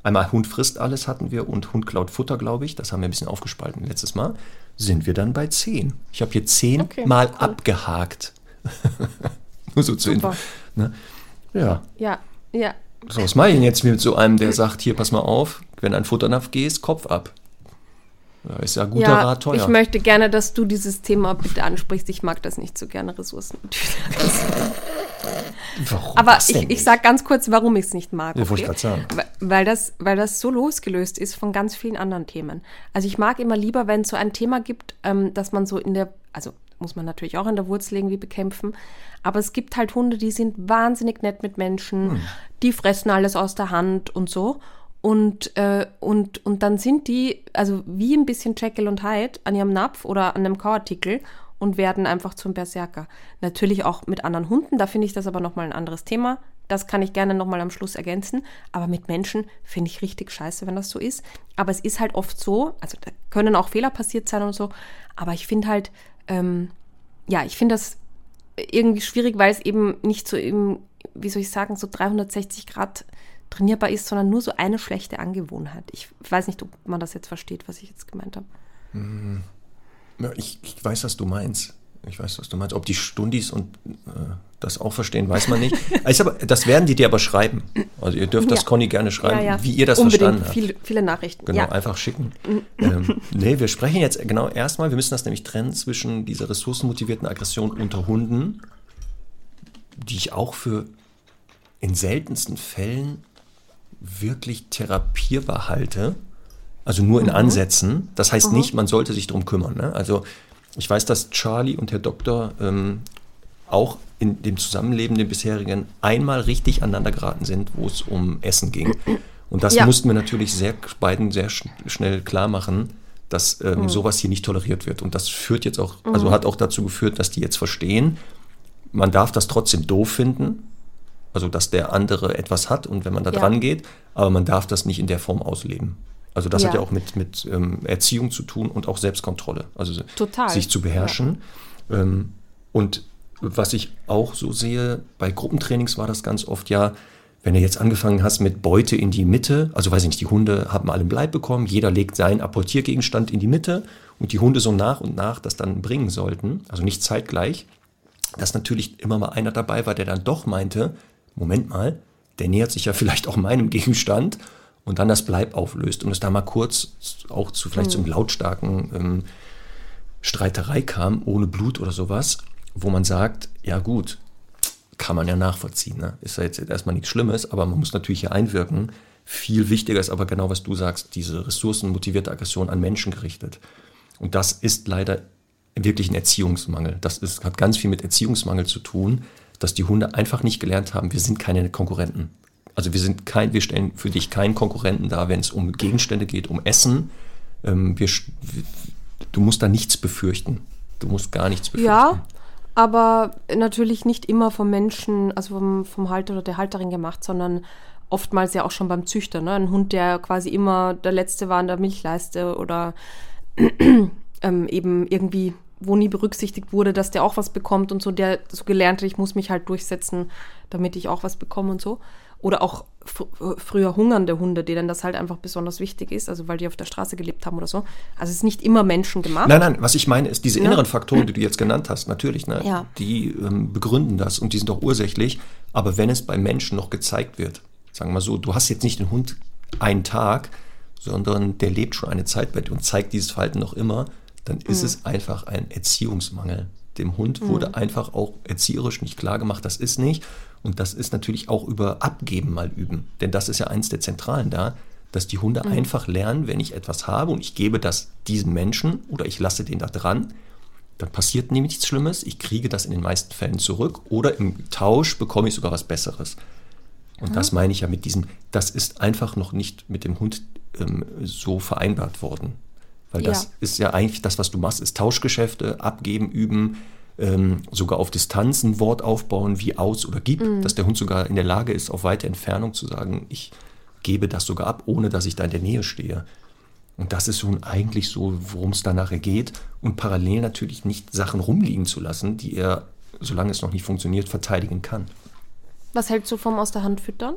Einmal Hund frisst alles hatten wir und Hund klaut Futter, glaube ich. Das haben wir ein bisschen aufgespalten letztes Mal. Sind wir dann bei zehn. Ich habe hier zehn Okay, mal cool. abgehakt. Nur so zu. Info. Ne? Ja, Ja, ja. so, was mache ich denn jetzt mit so einem, der sagt, hier, pass mal auf, wenn an Futternapf gehst, Kopf ab. Ja, ist ja guter ja, Rat teuer. ich möchte gerne, dass du dieses Thema bitte ansprichst. Ich mag das nicht so gerne, Ressourcen. Warum Aber ich, ich sage ganz kurz, warum ich es nicht mag. Okay? Ja, wollte ich sagen. Weil das, weil das so losgelöst ist von ganz vielen anderen Themen. Also ich mag immer lieber, wenn es so ein Thema gibt, ähm, dass man so in der, also muss man natürlich auch in der Wurzel irgendwie bekämpfen, aber es gibt halt Hunde, die sind wahnsinnig nett mit Menschen, hm. die fressen alles aus der Hand und so. Und, äh, und, und dann sind die, also wie ein bisschen Jekyll und Hyde an ihrem Napf oder an einem Kauartikel und werden einfach zum Berserker. Natürlich auch mit anderen Hunden, da finde ich das aber nochmal ein anderes Thema. Das kann ich gerne nochmal am Schluss ergänzen. Aber mit Menschen finde ich richtig scheiße, wenn das so ist. Aber es ist halt oft so, also da können auch Fehler passiert sein und so. Aber ich finde halt, ähm, ja, ich finde das irgendwie schwierig, weil es eben nicht so im, wie soll ich sagen, so 360 Grad trainierbar ist, sondern nur so eine schlechte Angewohnheit. Ich weiß nicht, ob man das jetzt versteht, was ich jetzt gemeint habe. Mhm. Ja, ich, ich, weiß, was du meinst. Ich weiß, was du meinst. Ob die Stundis und äh, das auch verstehen, weiß man nicht. Also, aber, das werden die dir aber schreiben. Also ihr dürft das ja. Conny gerne schreiben, ja, wie ihr das Unbedingt. verstanden habt. Viele, viele Nachrichten. Genau, einfach schicken. ähm, nee, wir sprechen jetzt genau erstmal, wir müssen das nämlich trennen zwischen dieser ressourcenmotivierten Aggression unter Hunden, die ich auch für in seltensten Fällen wirklich therapierbar halte, also nur in mhm. Ansätzen. Das heißt mhm. nicht, man sollte sich darum kümmern. Ne? Also ich weiß, dass Charlie und Herr Doktor ähm, auch in dem Zusammenleben, dem bisherigen, einmal richtig aneinander geraten sind, wo es um Essen ging. Und das ja. mussten wir natürlich sehr, beiden sehr sch schnell klar machen, dass ähm, mhm. sowas hier nicht toleriert wird. Und das führt jetzt auch, also mhm. hat auch dazu geführt, dass die jetzt verstehen, man darf das trotzdem doof finden, also dass der andere etwas hat und wenn man da ja. dran geht, aber man darf das nicht in der Form ausleben. Also das ja. hat ja auch mit, mit ähm, Erziehung zu tun und auch Selbstkontrolle, also Total. sich zu beherrschen. Ja. Ähm, und was ich auch so sehe, bei Gruppentrainings war das ganz oft ja, wenn du jetzt angefangen hast mit Beute in die Mitte, also weiß ich nicht, die Hunde haben alle ein Bleib bekommen, jeder legt seinen Apportiergegenstand in die Mitte und die Hunde so nach und nach das dann bringen sollten, also nicht zeitgleich, dass natürlich immer mal einer dabei war, der dann doch meinte, Moment mal, der nähert sich ja vielleicht auch meinem Gegenstand und dann das Bleib auflöst und es da mal kurz auch zu vielleicht mhm. zum lautstarken ähm, Streiterei kam, ohne Blut oder sowas, wo man sagt, ja gut, kann man ja nachvollziehen. Ne? Ist ja jetzt erstmal nichts Schlimmes, aber man muss natürlich hier einwirken. Viel wichtiger ist aber genau, was du sagst, diese ressourcenmotivierte Aggression an Menschen gerichtet. Und das ist leider wirklich ein Erziehungsmangel. Das ist, hat ganz viel mit Erziehungsmangel zu tun, dass die Hunde einfach nicht gelernt haben, wir sind keine Konkurrenten. Also wir sind kein, wir stellen für dich keinen Konkurrenten dar, wenn es um Gegenstände geht, um Essen. Ähm, wir, du musst da nichts befürchten. Du musst gar nichts befürchten. Ja, aber natürlich nicht immer vom Menschen, also vom, vom Halter oder der Halterin gemacht, sondern oftmals ja auch schon beim Züchter. Ne? Ein Hund, der quasi immer der Letzte war an der Milchleiste oder ähm, eben irgendwie wo nie berücksichtigt wurde, dass der auch was bekommt und so, der so gelernt hat, ich muss mich halt durchsetzen, damit ich auch was bekomme und so. Oder auch fr früher hungernde Hunde, denen das halt einfach besonders wichtig ist, also weil die auf der Straße gelebt haben oder so. Also es ist nicht immer Menschen gemacht. Nein, nein, was ich meine, ist diese inneren ja. Faktoren, die du jetzt genannt hast, natürlich, ne, ja. die ähm, begründen das und die sind auch ursächlich. Aber wenn es beim Menschen noch gezeigt wird, sagen wir mal so, du hast jetzt nicht den Hund einen Tag, sondern der lebt schon eine Zeit bei dir und zeigt dieses Verhalten noch immer, dann ist mhm. es einfach ein Erziehungsmangel. Dem Hund mhm. wurde einfach auch erzieherisch nicht klar gemacht, das ist nicht. Und das ist natürlich auch über Abgeben mal üben. Denn das ist ja eins der Zentralen da, dass die Hunde mhm. einfach lernen, wenn ich etwas habe und ich gebe das diesem Menschen oder ich lasse den da dran, dann passiert nämlich nichts Schlimmes. Ich kriege das in den meisten Fällen zurück oder im Tausch bekomme ich sogar was Besseres. Und mhm. das meine ich ja mit diesem, das ist einfach noch nicht mit dem Hund ähm, so vereinbart worden. Weil das ja. ist ja eigentlich das, was du machst, ist Tauschgeschäfte, abgeben, üben, ähm, sogar auf Distanz ein Wort aufbauen wie aus oder gib, mhm. dass der Hund sogar in der Lage ist, auf weite Entfernung zu sagen, ich gebe das sogar ab, ohne dass ich da in der Nähe stehe. Und das ist schon eigentlich so, worum es da nachher geht. Und parallel natürlich nicht Sachen rumliegen zu lassen, die er, solange es noch nicht funktioniert, verteidigen kann. Was hältst du vom Aus der Hand füttern?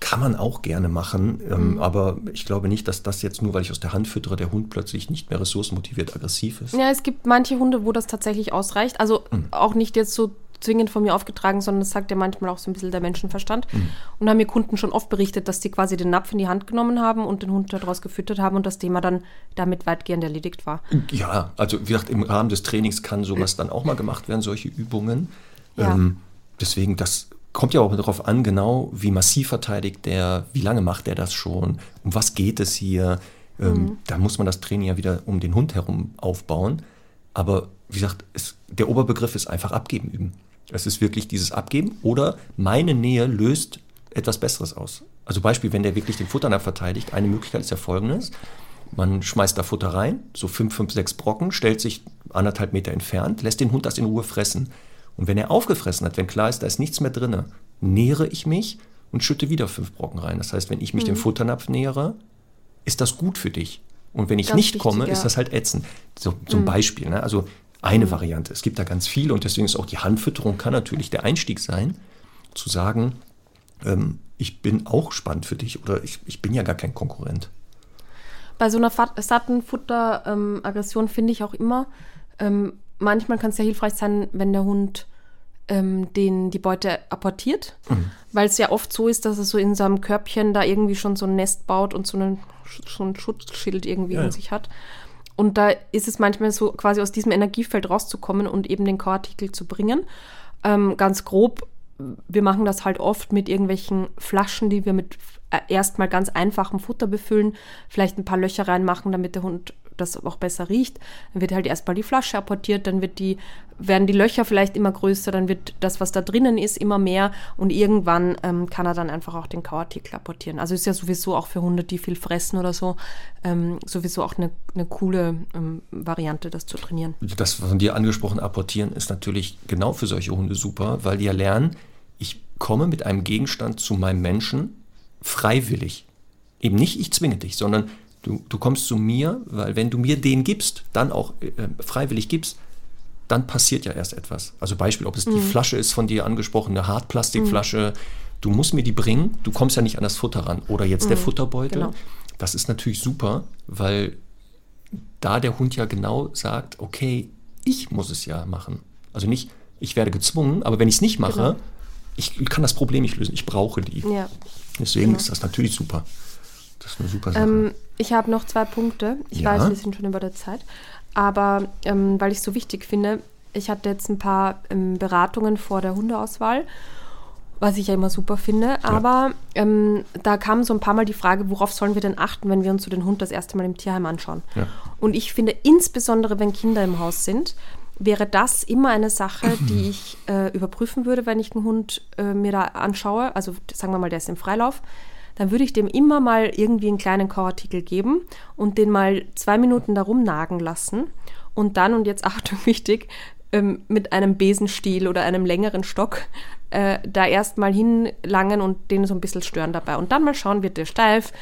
Kann man auch gerne machen, ähm, mhm. aber ich glaube nicht, dass das jetzt nur, weil ich aus der Hand füttere, der Hund plötzlich nicht mehr ressourcenmotiviert aggressiv ist. Ja, es gibt manche Hunde, wo das tatsächlich ausreicht. Also mhm. auch nicht jetzt so zwingend von mir aufgetragen, sondern das sagt ja manchmal auch so ein bisschen der Menschenverstand. Mhm. Und haben mir Kunden schon oft berichtet, dass sie quasi den Napf in die Hand genommen haben und den Hund daraus gefüttert haben und das Thema dann damit weitgehend erledigt war. Ja, also wie gesagt, im Rahmen des Trainings kann sowas dann auch mal gemacht werden, solche Übungen. Ja. Ähm, deswegen, das kommt ja auch darauf an, genau wie massiv verteidigt der, wie lange macht er das schon, um was geht es hier. Ähm, mhm. Da muss man das Training ja wieder um den Hund herum aufbauen. Aber wie gesagt, es, der Oberbegriff ist einfach abgeben üben. Es ist wirklich dieses Abgeben oder meine Nähe löst etwas Besseres aus. Also Beispiel, wenn der wirklich den Futternapf verteidigt, eine Möglichkeit ist ja folgendes. Man schmeißt da Futter rein, so fünf, fünf, sechs Brocken, stellt sich anderthalb Meter entfernt, lässt den Hund das in Ruhe fressen. Und wenn er aufgefressen hat, wenn klar ist, da ist nichts mehr drin, nähere ich mich und schütte wieder fünf Brocken rein. Das heißt, wenn ich mich mhm. dem Futternapf nähere, ist das gut für dich. Und wenn ich ganz nicht wichtig, komme, ist das halt ätzend. So zum mhm. Beispiel. Ne? Also eine mhm. Variante. Es gibt da ganz viele und deswegen ist auch die Handfütterung kann natürlich der Einstieg sein, zu sagen, ähm, ich bin auch spannend für dich oder ich, ich bin ja gar kein Konkurrent. Bei so einer satten Futteraggression ähm, finde ich auch immer, ähm, manchmal kann es ja hilfreich sein, wenn der Hund ähm, den die Beute apportiert, mhm. weil es ja oft so ist, dass er so in seinem Körbchen da irgendwie schon so ein Nest baut und so, einen, so ein Schutzschild irgendwie ja. in sich hat. Und da ist es manchmal so, quasi aus diesem Energiefeld rauszukommen und eben den Kauartikel zu bringen. Ähm, ganz grob, wir machen das halt oft mit irgendwelchen Flaschen, die wir mit äh, erstmal ganz einfachem Futter befüllen, vielleicht ein paar Löcher reinmachen, damit der Hund das auch besser riecht. Dann wird halt erstmal die Flasche apportiert, dann wird die, werden die Löcher vielleicht immer größer, dann wird das, was da drinnen ist, immer mehr und irgendwann ähm, kann er dann einfach auch den Kauartikel apportieren. Also ist ja sowieso auch für Hunde, die viel fressen oder so, ähm, sowieso auch eine, eine coole ähm, Variante, das zu trainieren. Das von dir angesprochen apportieren ist natürlich genau für solche Hunde super, weil die ja lernen, ich komme mit einem Gegenstand zu meinem Menschen freiwillig. Eben nicht, ich zwinge dich, sondern Du, du kommst zu mir, weil wenn du mir den gibst, dann auch äh, freiwillig gibst, dann passiert ja erst etwas. Also Beispiel, ob es mhm. die Flasche ist von dir angesprochene Hartplastikflasche, mhm. du musst mir die bringen, du kommst ja nicht an das Futter ran. Oder jetzt mhm. der Futterbeutel. Genau. Das ist natürlich super, weil da der Hund ja genau sagt, okay, ich muss es ja machen. Also nicht, ich werde gezwungen, aber wenn ich es nicht mache, genau. ich kann das Problem nicht lösen, ich brauche die. Ja. Deswegen genau. ist das natürlich super. Das ist eine super Sache. Ähm, ich habe noch zwei Punkte. Ich ja. weiß, wir sind schon über der Zeit. Aber ähm, weil ich es so wichtig finde, ich hatte jetzt ein paar ähm, Beratungen vor der Hundeauswahl, was ich ja immer super finde. Ja. Aber ähm, da kam so ein paar Mal die Frage, worauf sollen wir denn achten, wenn wir uns so den Hund das erste Mal im Tierheim anschauen? Ja. Und ich finde, insbesondere wenn Kinder im Haus sind, wäre das immer eine Sache, die ich äh, überprüfen würde, wenn ich einen Hund äh, mir da anschaue. Also sagen wir mal, der ist im Freilauf dann würde ich dem immer mal irgendwie einen kleinen Kauartikel geben und den mal zwei Minuten darum nagen lassen. Und dann, und jetzt Achtung wichtig, ähm, mit einem Besenstiel oder einem längeren Stock äh, da erstmal hinlangen und den so ein bisschen stören dabei. Und dann mal schauen, wird der steif,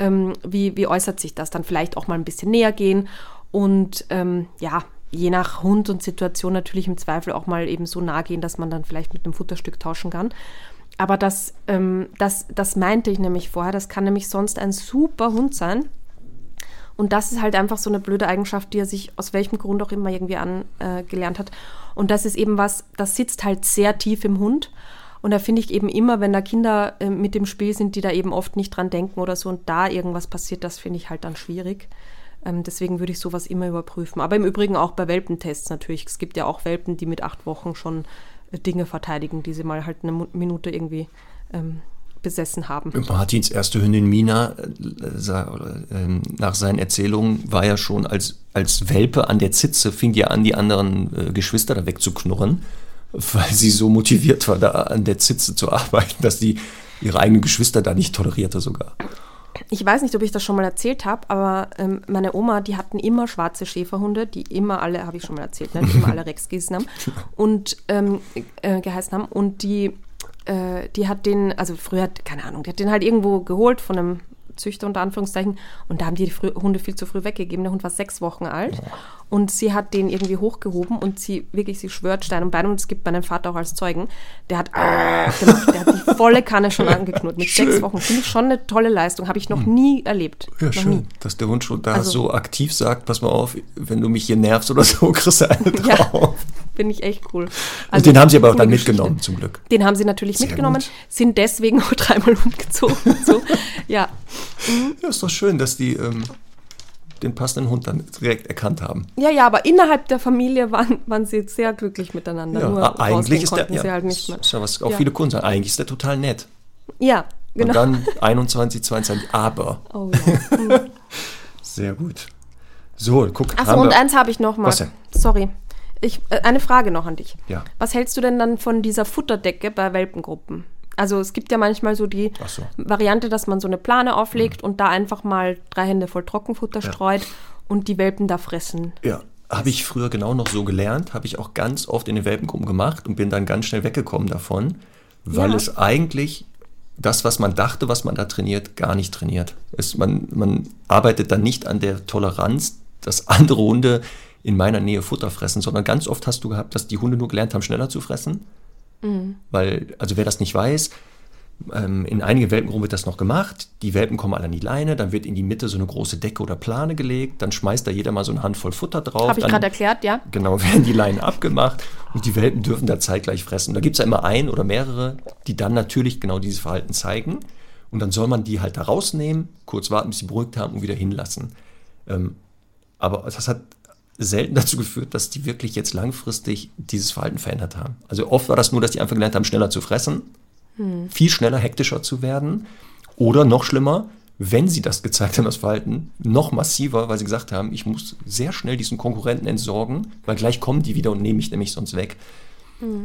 ähm, wie, wie äußert sich das? Dann vielleicht auch mal ein bisschen näher gehen und ähm, ja, je nach Hund und Situation natürlich im Zweifel auch mal eben so nah gehen, dass man dann vielleicht mit einem Futterstück tauschen kann. Aber das, ähm, das, das meinte ich nämlich vorher. Das kann nämlich sonst ein super Hund sein. Und das ist halt einfach so eine blöde Eigenschaft, die er sich aus welchem Grund auch immer irgendwie angelernt äh, hat. Und das ist eben was, das sitzt halt sehr tief im Hund. Und da finde ich eben immer, wenn da Kinder äh, mit dem Spiel sind, die da eben oft nicht dran denken oder so und da irgendwas passiert, das finde ich halt dann schwierig. Ähm, deswegen würde ich sowas immer überprüfen. Aber im Übrigen auch bei Welpentests natürlich. Es gibt ja auch Welpen, die mit acht Wochen schon Dinge verteidigen, die sie mal halt eine Minute irgendwie ähm, besessen haben. Martins erste Hündin Mina, äh, äh, nach seinen Erzählungen, war ja schon als, als Welpe an der Zitze, fing ja an, die anderen äh, Geschwister da wegzuknurren, weil sie so motiviert war, da an der Zitze zu arbeiten, dass die ihre eigenen Geschwister da nicht tolerierte sogar ich weiß nicht, ob ich das schon mal erzählt habe, aber ähm, meine Oma, die hatten immer schwarze Schäferhunde, die immer alle, habe ich schon mal erzählt, ne, die immer alle Rex geheißen haben. Und ähm, äh, geheißen haben. Und die, äh, die hat den, also früher, keine Ahnung, die hat den halt irgendwo geholt von einem Züchter unter Anführungszeichen. Und da haben die, die Hunde viel zu früh weggegeben. Der Hund war sechs Wochen alt. Und sie hat den irgendwie hochgehoben und sie wirklich, sie schwört Stein und Bein und es gibt meinen Vater auch als Zeugen. Der hat äh, gemacht, der hat die volle Kanne schon angeknurrt. Mit schön. sechs Wochen. Finde ich schon eine tolle Leistung. Habe ich noch hm. nie erlebt. Ja, noch schön. Nie. Dass der Hund schon da also, so aktiv sagt, pass mal auf, wenn du mich hier nervst oder so, kriegst du eine drauf. Ja. Finde ich echt cool. Also, den haben sie aber auch dann mitgenommen, zum Glück. Den haben sie natürlich Sehr mitgenommen, gut. sind deswegen auch dreimal umgezogen. so. Ja. Mhm. Ja, ist doch schön, dass die, ähm, den passenden Hund dann direkt erkannt haben. Ja, ja, aber innerhalb der Familie waren, waren sie sehr glücklich miteinander. Ja, Nur eigentlich ist der, ja, sie halt nicht mehr. ist ja was auch Ja. viele Kunden sagen, eigentlich ist der total nett. Ja, genau. Und dann 21, 22, aber. oh, ja. Sehr gut. So, guck. Achso, und eins habe ich noch mal. Was denn? Sorry. Ich, äh, eine Frage noch an dich. Ja. Was hältst du denn dann von dieser Futterdecke bei Welpengruppen? Also es gibt ja manchmal so die so. Variante, dass man so eine Plane auflegt und da einfach mal drei Hände voll Trockenfutter streut und die Welpen da fressen. Ja, habe ich früher genau noch so gelernt, habe ich auch ganz oft in den Welpengruppen gemacht und bin dann ganz schnell weggekommen davon, weil Ja. es eigentlich das, was man dachte, was man da trainiert, gar nicht trainiert. Es, man, man arbeitet dann nicht an der Toleranz, dass andere Hunde in meiner Nähe Futter fressen, sondern ganz oft hast du gehabt, dass die Hunde nur gelernt haben, schneller zu fressen. Weil, also wer das nicht weiß, ähm, in einigen Welpengruppen wird das noch gemacht. Die Welpen kommen alle an die Leine, dann wird in die Mitte so eine große Decke oder Plane gelegt, dann schmeißt da jeder mal so eine Handvoll Futter drauf. Habe ich gerade erklärt, ja? Genau, werden die Leinen abgemacht und die Welpen dürfen da zeitgleich fressen. Da gibt es ja immer ein oder mehrere, die dann natürlich genau dieses Verhalten zeigen. Und dann soll man die halt da rausnehmen, kurz warten, bis sie beruhigt haben und wieder hinlassen. Ähm, aber das hat selten dazu geführt, dass die wirklich jetzt langfristig dieses Verhalten verändert haben. Also oft war das nur, dass die einfach gelernt haben, schneller zu fressen, viel schneller, hektischer zu werden. Oder noch schlimmer, wenn sie das gezeigt haben, das Verhalten, noch massiver, weil sie gesagt haben, ich muss sehr schnell diesen Konkurrenten entsorgen, weil gleich kommen die wieder und nehmen mich nämlich sonst weg.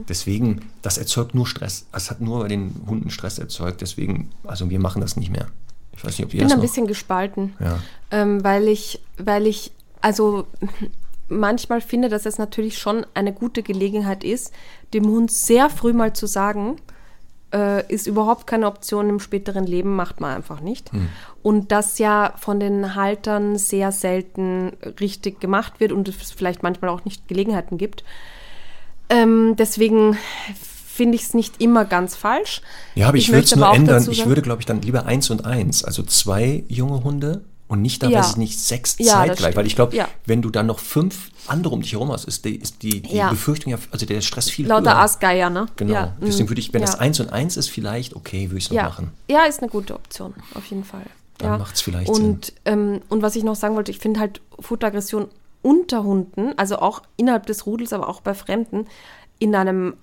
Deswegen, das erzeugt nur Stress. Es hat nur bei den Hunden Stress erzeugt. Deswegen, also wir machen das nicht mehr. Ich weiß nicht, ob ihr Ich bin ein bisschen gespalten, Ja. ähm, weil ich, weil ich, also manchmal finde, dass es natürlich schon eine gute Gelegenheit ist, dem Hund sehr früh mal zu sagen, äh, ist überhaupt keine Option im späteren Leben, macht man einfach nicht. Und das ja von den Haltern sehr selten richtig gemacht wird und es vielleicht manchmal auch nicht Gelegenheiten gibt. Ähm, deswegen finde ich es nicht immer ganz falsch. Ja, aber ich, würde es nur ändern. Ich würde, glaube ich, dann lieber eins und eins. Also zwei junge Hunde und nicht da, Ja. weiß ich nicht, sechs Ja, zeitgleich. Weil ich glaube, Ja. wenn du dann noch fünf andere um dich herum hast, ist die, ist die, die Ja. Befürchtung ja, also der Stress viel Lauter höher. Aasgeier, ne? Genau. Deswegen würde ich, wenn ja. das eins und eins ist, vielleicht, okay, würde ich es noch machen. Ja, ist eine gute Option, auf jeden Fall. Dann ja. macht's vielleicht und, Ähm, und was ich noch sagen wollte, ich finde halt Futteraggression unter Hunden, also auch innerhalb des Rudels, aber auch bei Fremden, in einem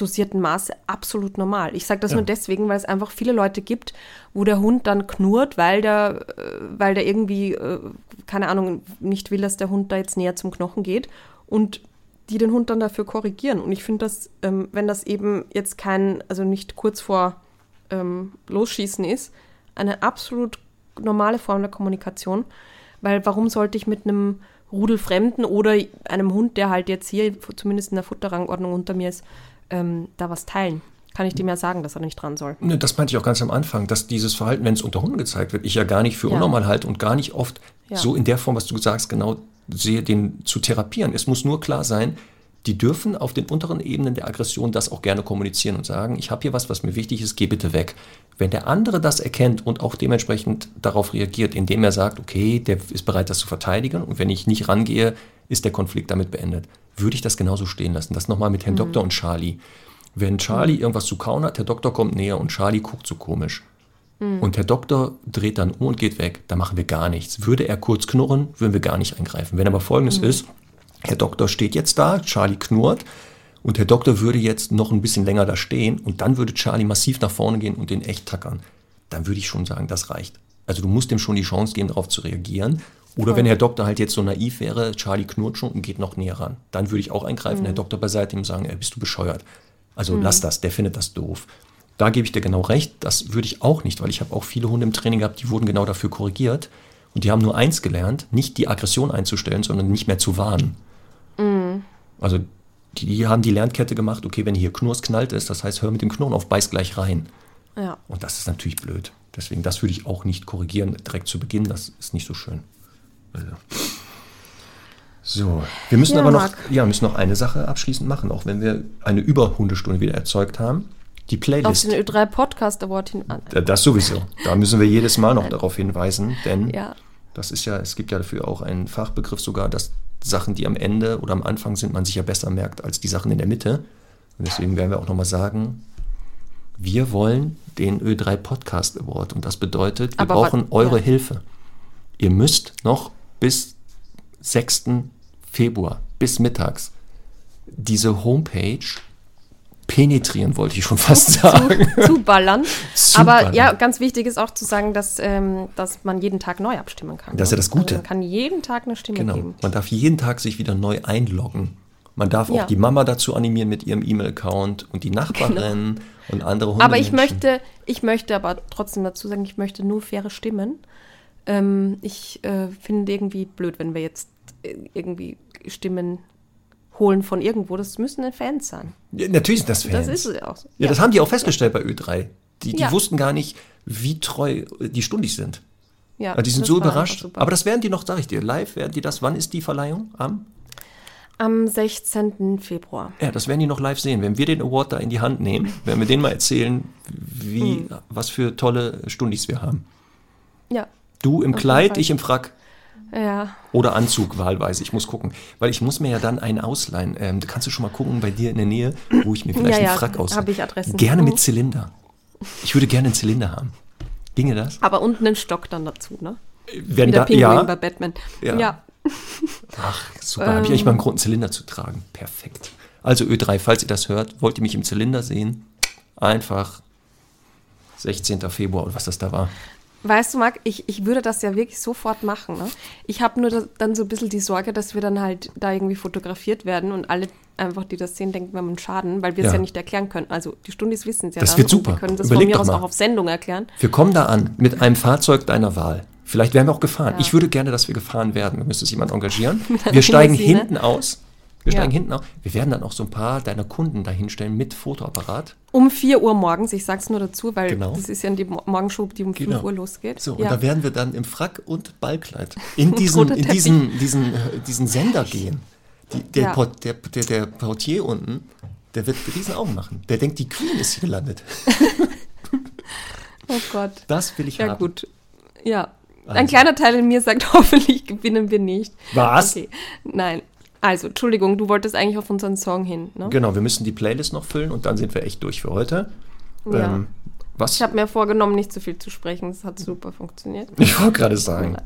dosierten Maße absolut normal. Ich sage das Ja. nur deswegen, weil es einfach viele Leute gibt, wo der Hund dann knurrt, weil der, äh, weil der irgendwie, äh, keine Ahnung, nicht will, dass der Hund da jetzt näher zum Knochen geht und die den Hund dann dafür korrigieren. Und ich finde das, ähm, wenn das eben jetzt kein, also nicht kurz vor ähm, Losschießen ist, eine absolut normale Form der Kommunikation. Weil warum sollte ich mit einem Rudel Fremden oder einem Hund, der halt jetzt hier zumindest in der Futterrangordnung unter mir ist, ähm, da was teilen? Kann ich dem ja sagen, dass er nicht dran soll. Ne, das meinte ich auch ganz am Anfang, dass dieses Verhalten, wenn es unter Hunden gezeigt wird, ich ja gar nicht für Ja. unnormal halte und gar nicht oft Ja. so in der Form, was du sagst, genau sehe, den zu therapieren. Es muss nur klar sein, die dürfen auf den unteren Ebenen der Aggression das auch gerne kommunizieren und sagen, ich habe hier was, was mir wichtig ist, geh bitte weg. Wenn der andere das erkennt und auch dementsprechend darauf reagiert, indem er sagt, okay, der ist bereit, das zu verteidigen und wenn ich nicht rangehe, ist der Konflikt damit beendet, würde ich das genauso stehen lassen. Das nochmal mit Herrn Doktor und Charlie. Wenn Charlie irgendwas zu kauen hat, der Doktor kommt näher und Charlie guckt so komisch. Und der Doktor dreht dann um und geht weg. Da machen wir gar nichts. Würde er kurz knurren, würden wir gar nicht eingreifen. Wenn aber folgendes ist, Herr Doktor steht jetzt da, Charlie knurrt und Herr Doktor würde jetzt noch ein bisschen länger da stehen und dann würde Charlie massiv nach vorne gehen und den echt tackern. Dann würde ich schon sagen, das reicht. Also du musst dem schon die Chance geben, darauf zu reagieren. Oder wenn Herr Doktor halt jetzt so naiv wäre, Charlie knurrt schon und geht noch näher ran. Dann würde ich auch eingreifen, Herr Doktor beiseite ihm sagen, ey, bist du bescheuert. Also lass das, der findet das doof. Da gebe ich dir genau recht, das würde ich auch nicht, weil ich habe auch viele Hunde im Training gehabt, die wurden genau dafür korrigiert. Und die haben nur eins gelernt, nicht die Aggression einzustellen, sondern nicht mehr zu warnen. Also die, haben die Lernkette gemacht, okay, wenn hier Knurrs knallt ist, das heißt, hör mit dem Knurren auf, beiß gleich rein. Ja. Und das ist natürlich blöd. Deswegen, das würde ich auch nicht korrigieren, direkt zu Beginn, das ist nicht so schön. Also. So, wir müssen Ja, aber noch, Marc. ja, müssen noch eine Sache abschließend machen, auch wenn wir eine Überhundestunde wieder erzeugt haben. Die Auf Playlist. den Ö3 Podcast Award hin an. Ja, Das sowieso. Da müssen wir jedes Mal noch darauf hinweisen, denn Ja. das ist ja, es gibt ja dafür auch einen Fachbegriff sogar, dass Sachen, die am Ende oder am Anfang sind, man sich ja besser merkt als die Sachen in der Mitte. Und deswegen werden wir auch nochmal sagen, wir wollen den Ö3 Podcast Award und das bedeutet, wir Aber brauchen eure ja. Hilfe. ihr müsst noch bis 6. Februar, bis mittags, diese Homepage penetrieren, wollte ich schon fast sagen. zu, zu ballern. Zu Aber ballern. ja, ganz wichtig ist auch zu sagen, dass, ähm, dass man jeden Tag neu abstimmen kann. Das ist ja das Gute. Also man kann jeden Tag eine Stimme Genau. geben. Man darf jeden Tag sich wieder neu einloggen. Man darf auch Ja. die Mama dazu animieren mit ihrem E-Mail-Account und die Nachbarin und andere Hunde. Genau. Aber ich möchte, ich möchte aber trotzdem dazu sagen, ich möchte nur faire Stimmen. Ähm, ich äh, finde irgendwie blöd, wenn wir jetzt äh, irgendwie Stimmen holen von irgendwo. Das müssen dann Fans sein. Ja, natürlich sind das Fans. Das ist es ja auch so. Ja, das haben die auch festgestellt bei Ö3. Die, die Ja. wussten gar nicht, wie treu die Stundis sind. Ja, Ja, die sind so überrascht. Aber das werden die noch, sag ich dir, live werden die das. Wann ist die Verleihung? Am? Am 16. Februar. Ja, das werden die noch live sehen. Wenn wir den Award da in die Hand nehmen, werden wir denen mal erzählen, wie, Hm. was für tolle Stundis wir haben. Ja. Du im Kleid, ich im Frack. Ja. Oder Anzug wahlweise. Ich muss gucken. Weil ich muss mir ja dann einen ausleihen. Ähm, kannst du schon mal gucken bei dir in der Nähe, wo ich mir vielleicht Ja, ja, einen Frack ausleihe? hab ich Adressen. Gerne Mhm. mit Zylinder. Ich würde gerne einen Zylinder haben. Ginge das? Aber unten einen Stock dann dazu, ne? Wenn Wie der da, Pinguin ja. bei Batman. Ja. ja. Ach, super. Habe ich eigentlich Ähm. mal einen Grund, einen Zylinder zu tragen. Perfekt. Also Ö3, falls ihr das hört, wollt ihr mich im Zylinder sehen? Einfach 16. Februar oder was das da war. Weißt du, Marc, ich, ich würde das ja wirklich sofort machen. Ne? Ich habe nur da, dann so ein bisschen die Sorge, dass wir dann halt da irgendwie fotografiert werden und alle einfach, die das sehen, denken, wir haben einen Schaden, weil wir es Ja. ja. nicht erklären können. Also die Stundis wissen es ja Das dann wird super. Wir können das Überleg von mir aus mal. auch auf Sendung erklären. Wir kommen da an mit einem Fahrzeug deiner Wahl. Vielleicht werden wir auch gefahren. Ja. Ich würde gerne, dass wir gefahren werden. Wir müssen sich jemand engagieren. Wir steigen Limousine. hinten aus. Wir Ja. steigen hinten aus. Wir werden dann auch so ein paar deiner Kunden dahinstellen mit Fotoapparat. Um 4 Uhr morgens, ich sag's nur dazu, weil Genau. das ist ja die Mo- Morgenshow, die um 5 Genau. Uhr losgeht. So, und ja. da werden wir dann im Frack und Ballkleid in diesen, in diesen, diesen, äh, diesen Sender gehen. Die, der, Ja. Port, der, der, der Portier unten, der wird riesen Augen machen. Der denkt, die Queen ist hier gelandet. oh Gott. Das will ich Ja, haben. gut. Ja. Ein Also. kleiner Teil in mir sagt, hoffentlich gewinnen wir nicht. Was? Okay. Nein. Also, Entschuldigung, du wolltest eigentlich auf unseren Song hin, ne? Genau, wir müssen die Playlist noch füllen und dann sind wir echt durch für heute. Ja. Ähm, was? Ich habe mir vorgenommen, nicht so viel zu sprechen. Das hat super funktioniert. Ich wollte gerade sagen,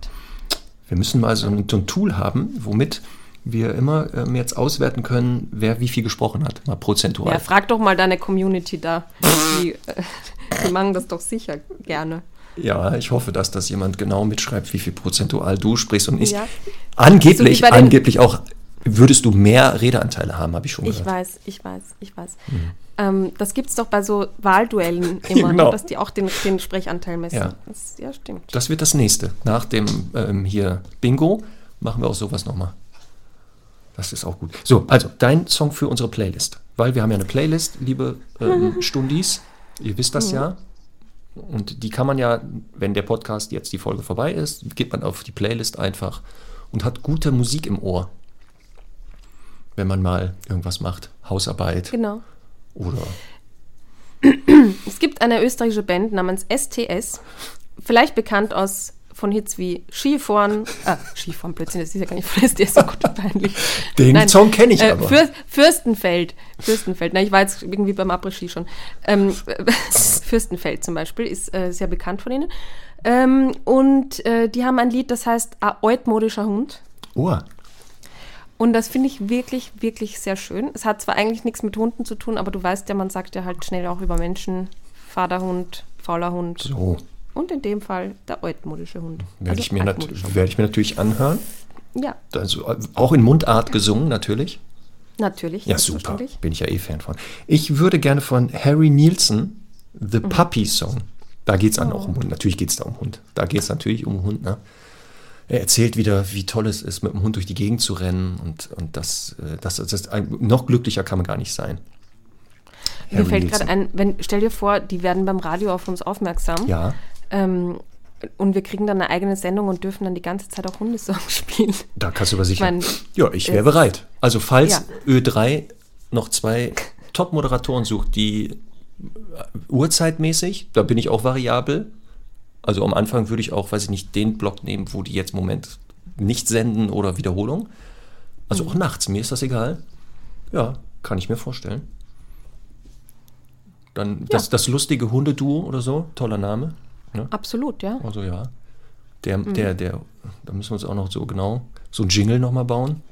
wir müssen mal so ein, so ein Tool haben, womit wir immer ähm, jetzt auswerten können, wer wie viel gesprochen hat, mal prozentual. Ja, frag doch mal deine Community da. Die, äh, die machen das doch sicher gerne. Ja, ich hoffe, dass das jemand genau mitschreibt, wie viel prozentual du sprichst und ich. Ja. Angeblich, So den- angeblich auch würdest du mehr Redeanteile haben, habe ich schon Ich gehört. weiß, ich weiß, ich weiß. Ähm, das gibt es doch bei so Wahlduellen immer, Genau. ne, dass die auch den, den Sprechanteil messen. Ja. Das, ja, stimmt. Das wird das nächste. Nach dem ähm, hier Bingo machen wir auch sowas nochmal. Das ist auch gut. So, also dein Song für unsere Playlist. Weil wir haben ja eine Playlist, liebe ähm, Stundis. Ihr wisst das ja. Und die kann man ja, wenn der Podcast jetzt die Folge vorbei ist, geht man auf die Playlist einfach und hat gute Musik im Ohr. Wenn man mal irgendwas macht, Hausarbeit Genau. oder Es gibt eine österreichische Band namens STS, vielleicht bekannt aus von Hits wie Skifahren, ah, Skifahren, Blödsinn, das ist ja gar nicht von STS, oh Gott, peinlich. Den Song kenn ich äh, aber. Für, Fürstenfeld, Fürstenfeld, na, ich war jetzt irgendwie beim Après-Ski schon. Ähm, Fürstenfeld zum Beispiel ist äh, sehr bekannt von ihnen. Ähm, und äh, die haben ein Lied, das heißt Ein altmodischer Hund. Oh, Und das finde ich wirklich, wirklich sehr schön. Es hat zwar eigentlich nichts mit Hunden zu tun, aber du weißt ja, man sagt ja halt schnell auch über Menschen, Vaterhund, fauler Hund. so. Und in dem Fall der altmodische Hund. Werde, Also ich mir werde ich mir natürlich anhören. Ja, Also äh, auch in Mundart gesungen, natürlich. natürlich. Ja, super. Bin ich ja eh Fan von. Ich würde gerne von Harry Nielsen The Mhm. Puppy Song. Da geht es dann Oh. auch um Hund. Natürlich geht es da um Hund. Da geht es natürlich um Hund. Ne? Er erzählt wieder, wie toll es ist, mit dem Hund durch die Gegend zu rennen. Und, und das, äh, das, das ist ein, noch glücklicher kann man gar nicht sein. Mir fällt gerade ein, wenn, stell dir vor, die werden beim Radio auf uns aufmerksam. Ja, Ähm, und wir kriegen dann eine eigene Sendung und dürfen dann die ganze Zeit auch Hundesongs spielen. da kannst du aber sicher. ja, ich wäre es- bereit. Also falls Ja. Ö3 noch zwei Top-Moderatoren sucht, die äh, uhrzeitmäßig, da bin ich auch variabel. Also am Anfang würde ich auch, weiß ich nicht, den Block nehmen, wo die jetzt im Moment nicht senden oder Wiederholung. Also auch nachts, mir ist das egal. Ja, kann ich mir vorstellen. Dann das, das lustige Hundeduo oder so, toller Name. Ne? Absolut, ja. Also ja. Der, der, der, da müssen wir uns auch noch so genau, so ein Jingle nochmal bauen.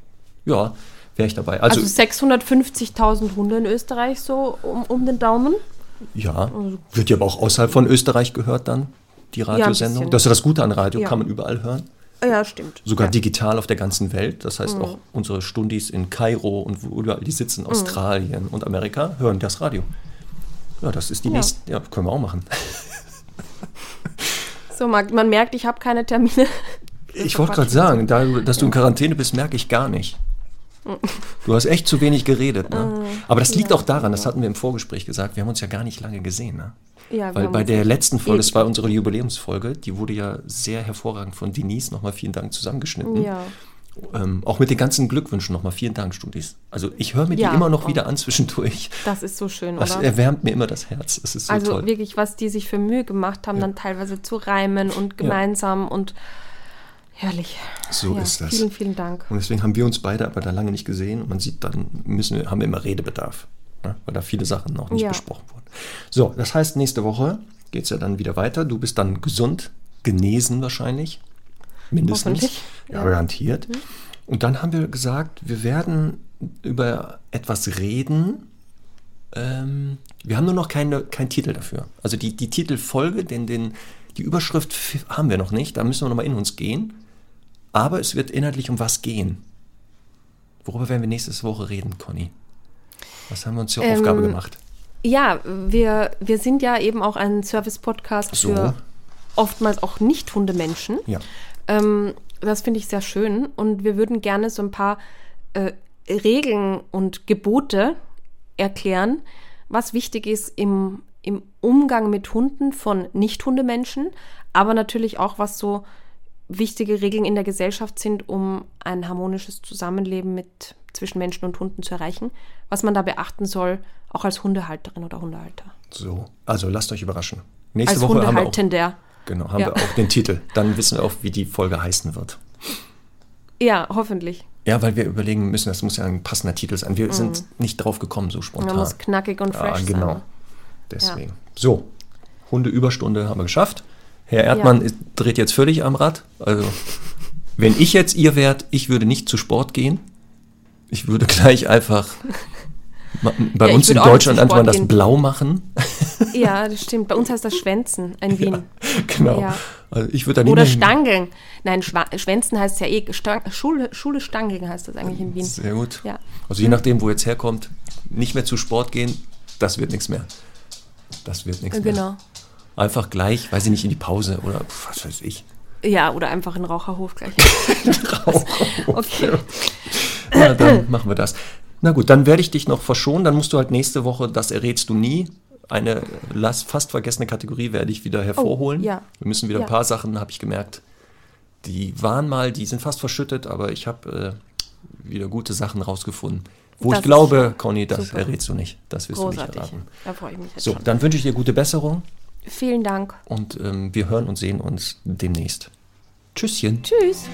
Ja, wäre ich dabei. Also, Also 650.000 Hunde in Österreich so um, um den Daumen. ja, wird ja aber auch außerhalb von Österreich gehört dann, die Radiosendung. bisschen. das ist ja das Gute an Radio, Ja. kann man überall hören. Ja, stimmt. Sogar ja. digital auf der ganzen Welt. Das heißt, auch unsere Stundis in Kairo und wo überall die sitzen, Australien und Amerika, hören das Radio. Ja, das ist die Ja. nächste. Ja, können wir auch machen. So, man, man merkt, ich habe keine Termine. Ich wollte gerade sagen, da, dass du in Quarantäne bist, merke ich gar nicht. Du hast echt zu wenig geredet. Ne? Aber das liegt ja. auch daran, das hatten wir im Vorgespräch gesagt, wir haben uns ja gar nicht lange gesehen. Ne? Ja, Weil haben bei der letzten Folge, das war unsere Jubiläumsfolge, die wurde ja sehr hervorragend von Denise, nochmal vielen Dank, zusammengeschnitten. Ja. Ähm, auch mit den ganzen Glückwünschen nochmal vielen Dank, Studis. Also ich höre mir die Ja. immer noch Oh. wieder an zwischendurch. Das ist so schön, Das oder? erwärmt mir immer das Herz. Es ist so also toll. wirklich, was die sich für Mühe gemacht haben, dann teilweise zu reimen und gemeinsam und herrlich. So ja, ist das. Vielen, vielen Dank. Und deswegen haben wir uns beide aber da lange nicht gesehen. Und man sieht, dann müssen wir, haben wir immer Redebedarf, ne? weil da viele Sachen noch nicht Ja. besprochen wurden. So, das heißt, nächste Woche geht es ja dann wieder weiter. Du bist dann gesund, genesen wahrscheinlich. Mindestens. Ja, ja. Mhm. Und dann haben wir gesagt, wir werden über etwas reden. Ähm, wir haben nur noch keine, keinen Titel dafür. Also die, die Titelfolge, den, den, die Überschrift haben wir noch nicht. Da müssen wir nochmal in uns gehen. Aber es wird inhaltlich um was gehen. Worüber werden wir nächste Woche reden, Conny? Was haben wir uns zur Ähm, Aufgabe gemacht? Ja, wir, wir sind ja eben auch ein Service-Podcast So. für oftmals auch Nicht-Hundemenschen. Ja. Ähm, das finde ich sehr schön und wir würden gerne so ein paar äh, Regeln und Gebote erklären, was wichtig ist im, im Umgang mit Hunden von Nicht-Hundemenschen, aber natürlich auch, was so wichtige Regeln in der Gesellschaft sind, um ein harmonisches Zusammenleben mit zwischen Menschen und Hunden zu erreichen, was man da beachten soll, auch als Hundehalterin oder Hundehalter. So. Also lasst euch überraschen. Nächste Als Woche haben wir auch, genau, haben Ja. wir auch den Titel. Dann wissen wir auch, wie die Folge heißen wird. Ja, hoffentlich. Ja, weil wir überlegen müssen, das muss ja ein passender Titel sein. Wir sind nicht drauf gekommen, so Man spontan. Mhm. muss knackig und Ja, fresh genau. sein. Deswegen. So, Hundeüberstunde haben wir geschafft. Herr Erdmann ist- dreht jetzt völlig am Rad. Also, wenn ich jetzt ihr wärt, ich würde nicht zu Sport gehen. Ich würde gleich einfach. Bei Ja, uns in Deutschland nannte man das gehen. blau machen. Ja, das stimmt. Bei uns heißt das Schwänzen in Wien. genau. Ja. Also ich würde Oder Stangeln. Nein, Schwa Schwänzen heißt ja eh. Stang Schule, Schule Stangeln heißt das eigentlich in Wien. Sehr gut. Ja. Also je nachdem, wo jetzt herkommt, nicht mehr zu Sport gehen, das wird nichts mehr. Das wird nichts mehr. Genau. Einfach gleich, weiß ich nicht, in die Pause oder was weiß ich. Ja, oder einfach in Raucherhof gleich. okay. Na, dann machen wir das. Na gut, dann werde ich dich noch verschonen. Dann musst du halt nächste Woche, das errätst du nie. Eine fast vergessene Kategorie werde ich wieder hervorholen. Oh, ja. Wir müssen wieder Ja. ein paar Sachen, habe ich gemerkt, die waren mal, die sind fast verschüttet, aber ich habe äh, wieder gute Sachen rausgefunden. Wo Das ich glaube, Conny, das super. errätst du nicht. Das wirst du Großartig. nicht erraten. Da freue ich mich jetzt So, schon. dann wünsche ich dir gute Besserung Vielen Dank. und ähm, wir hören und sehen uns demnächst. Tschüsschen. Tschüss.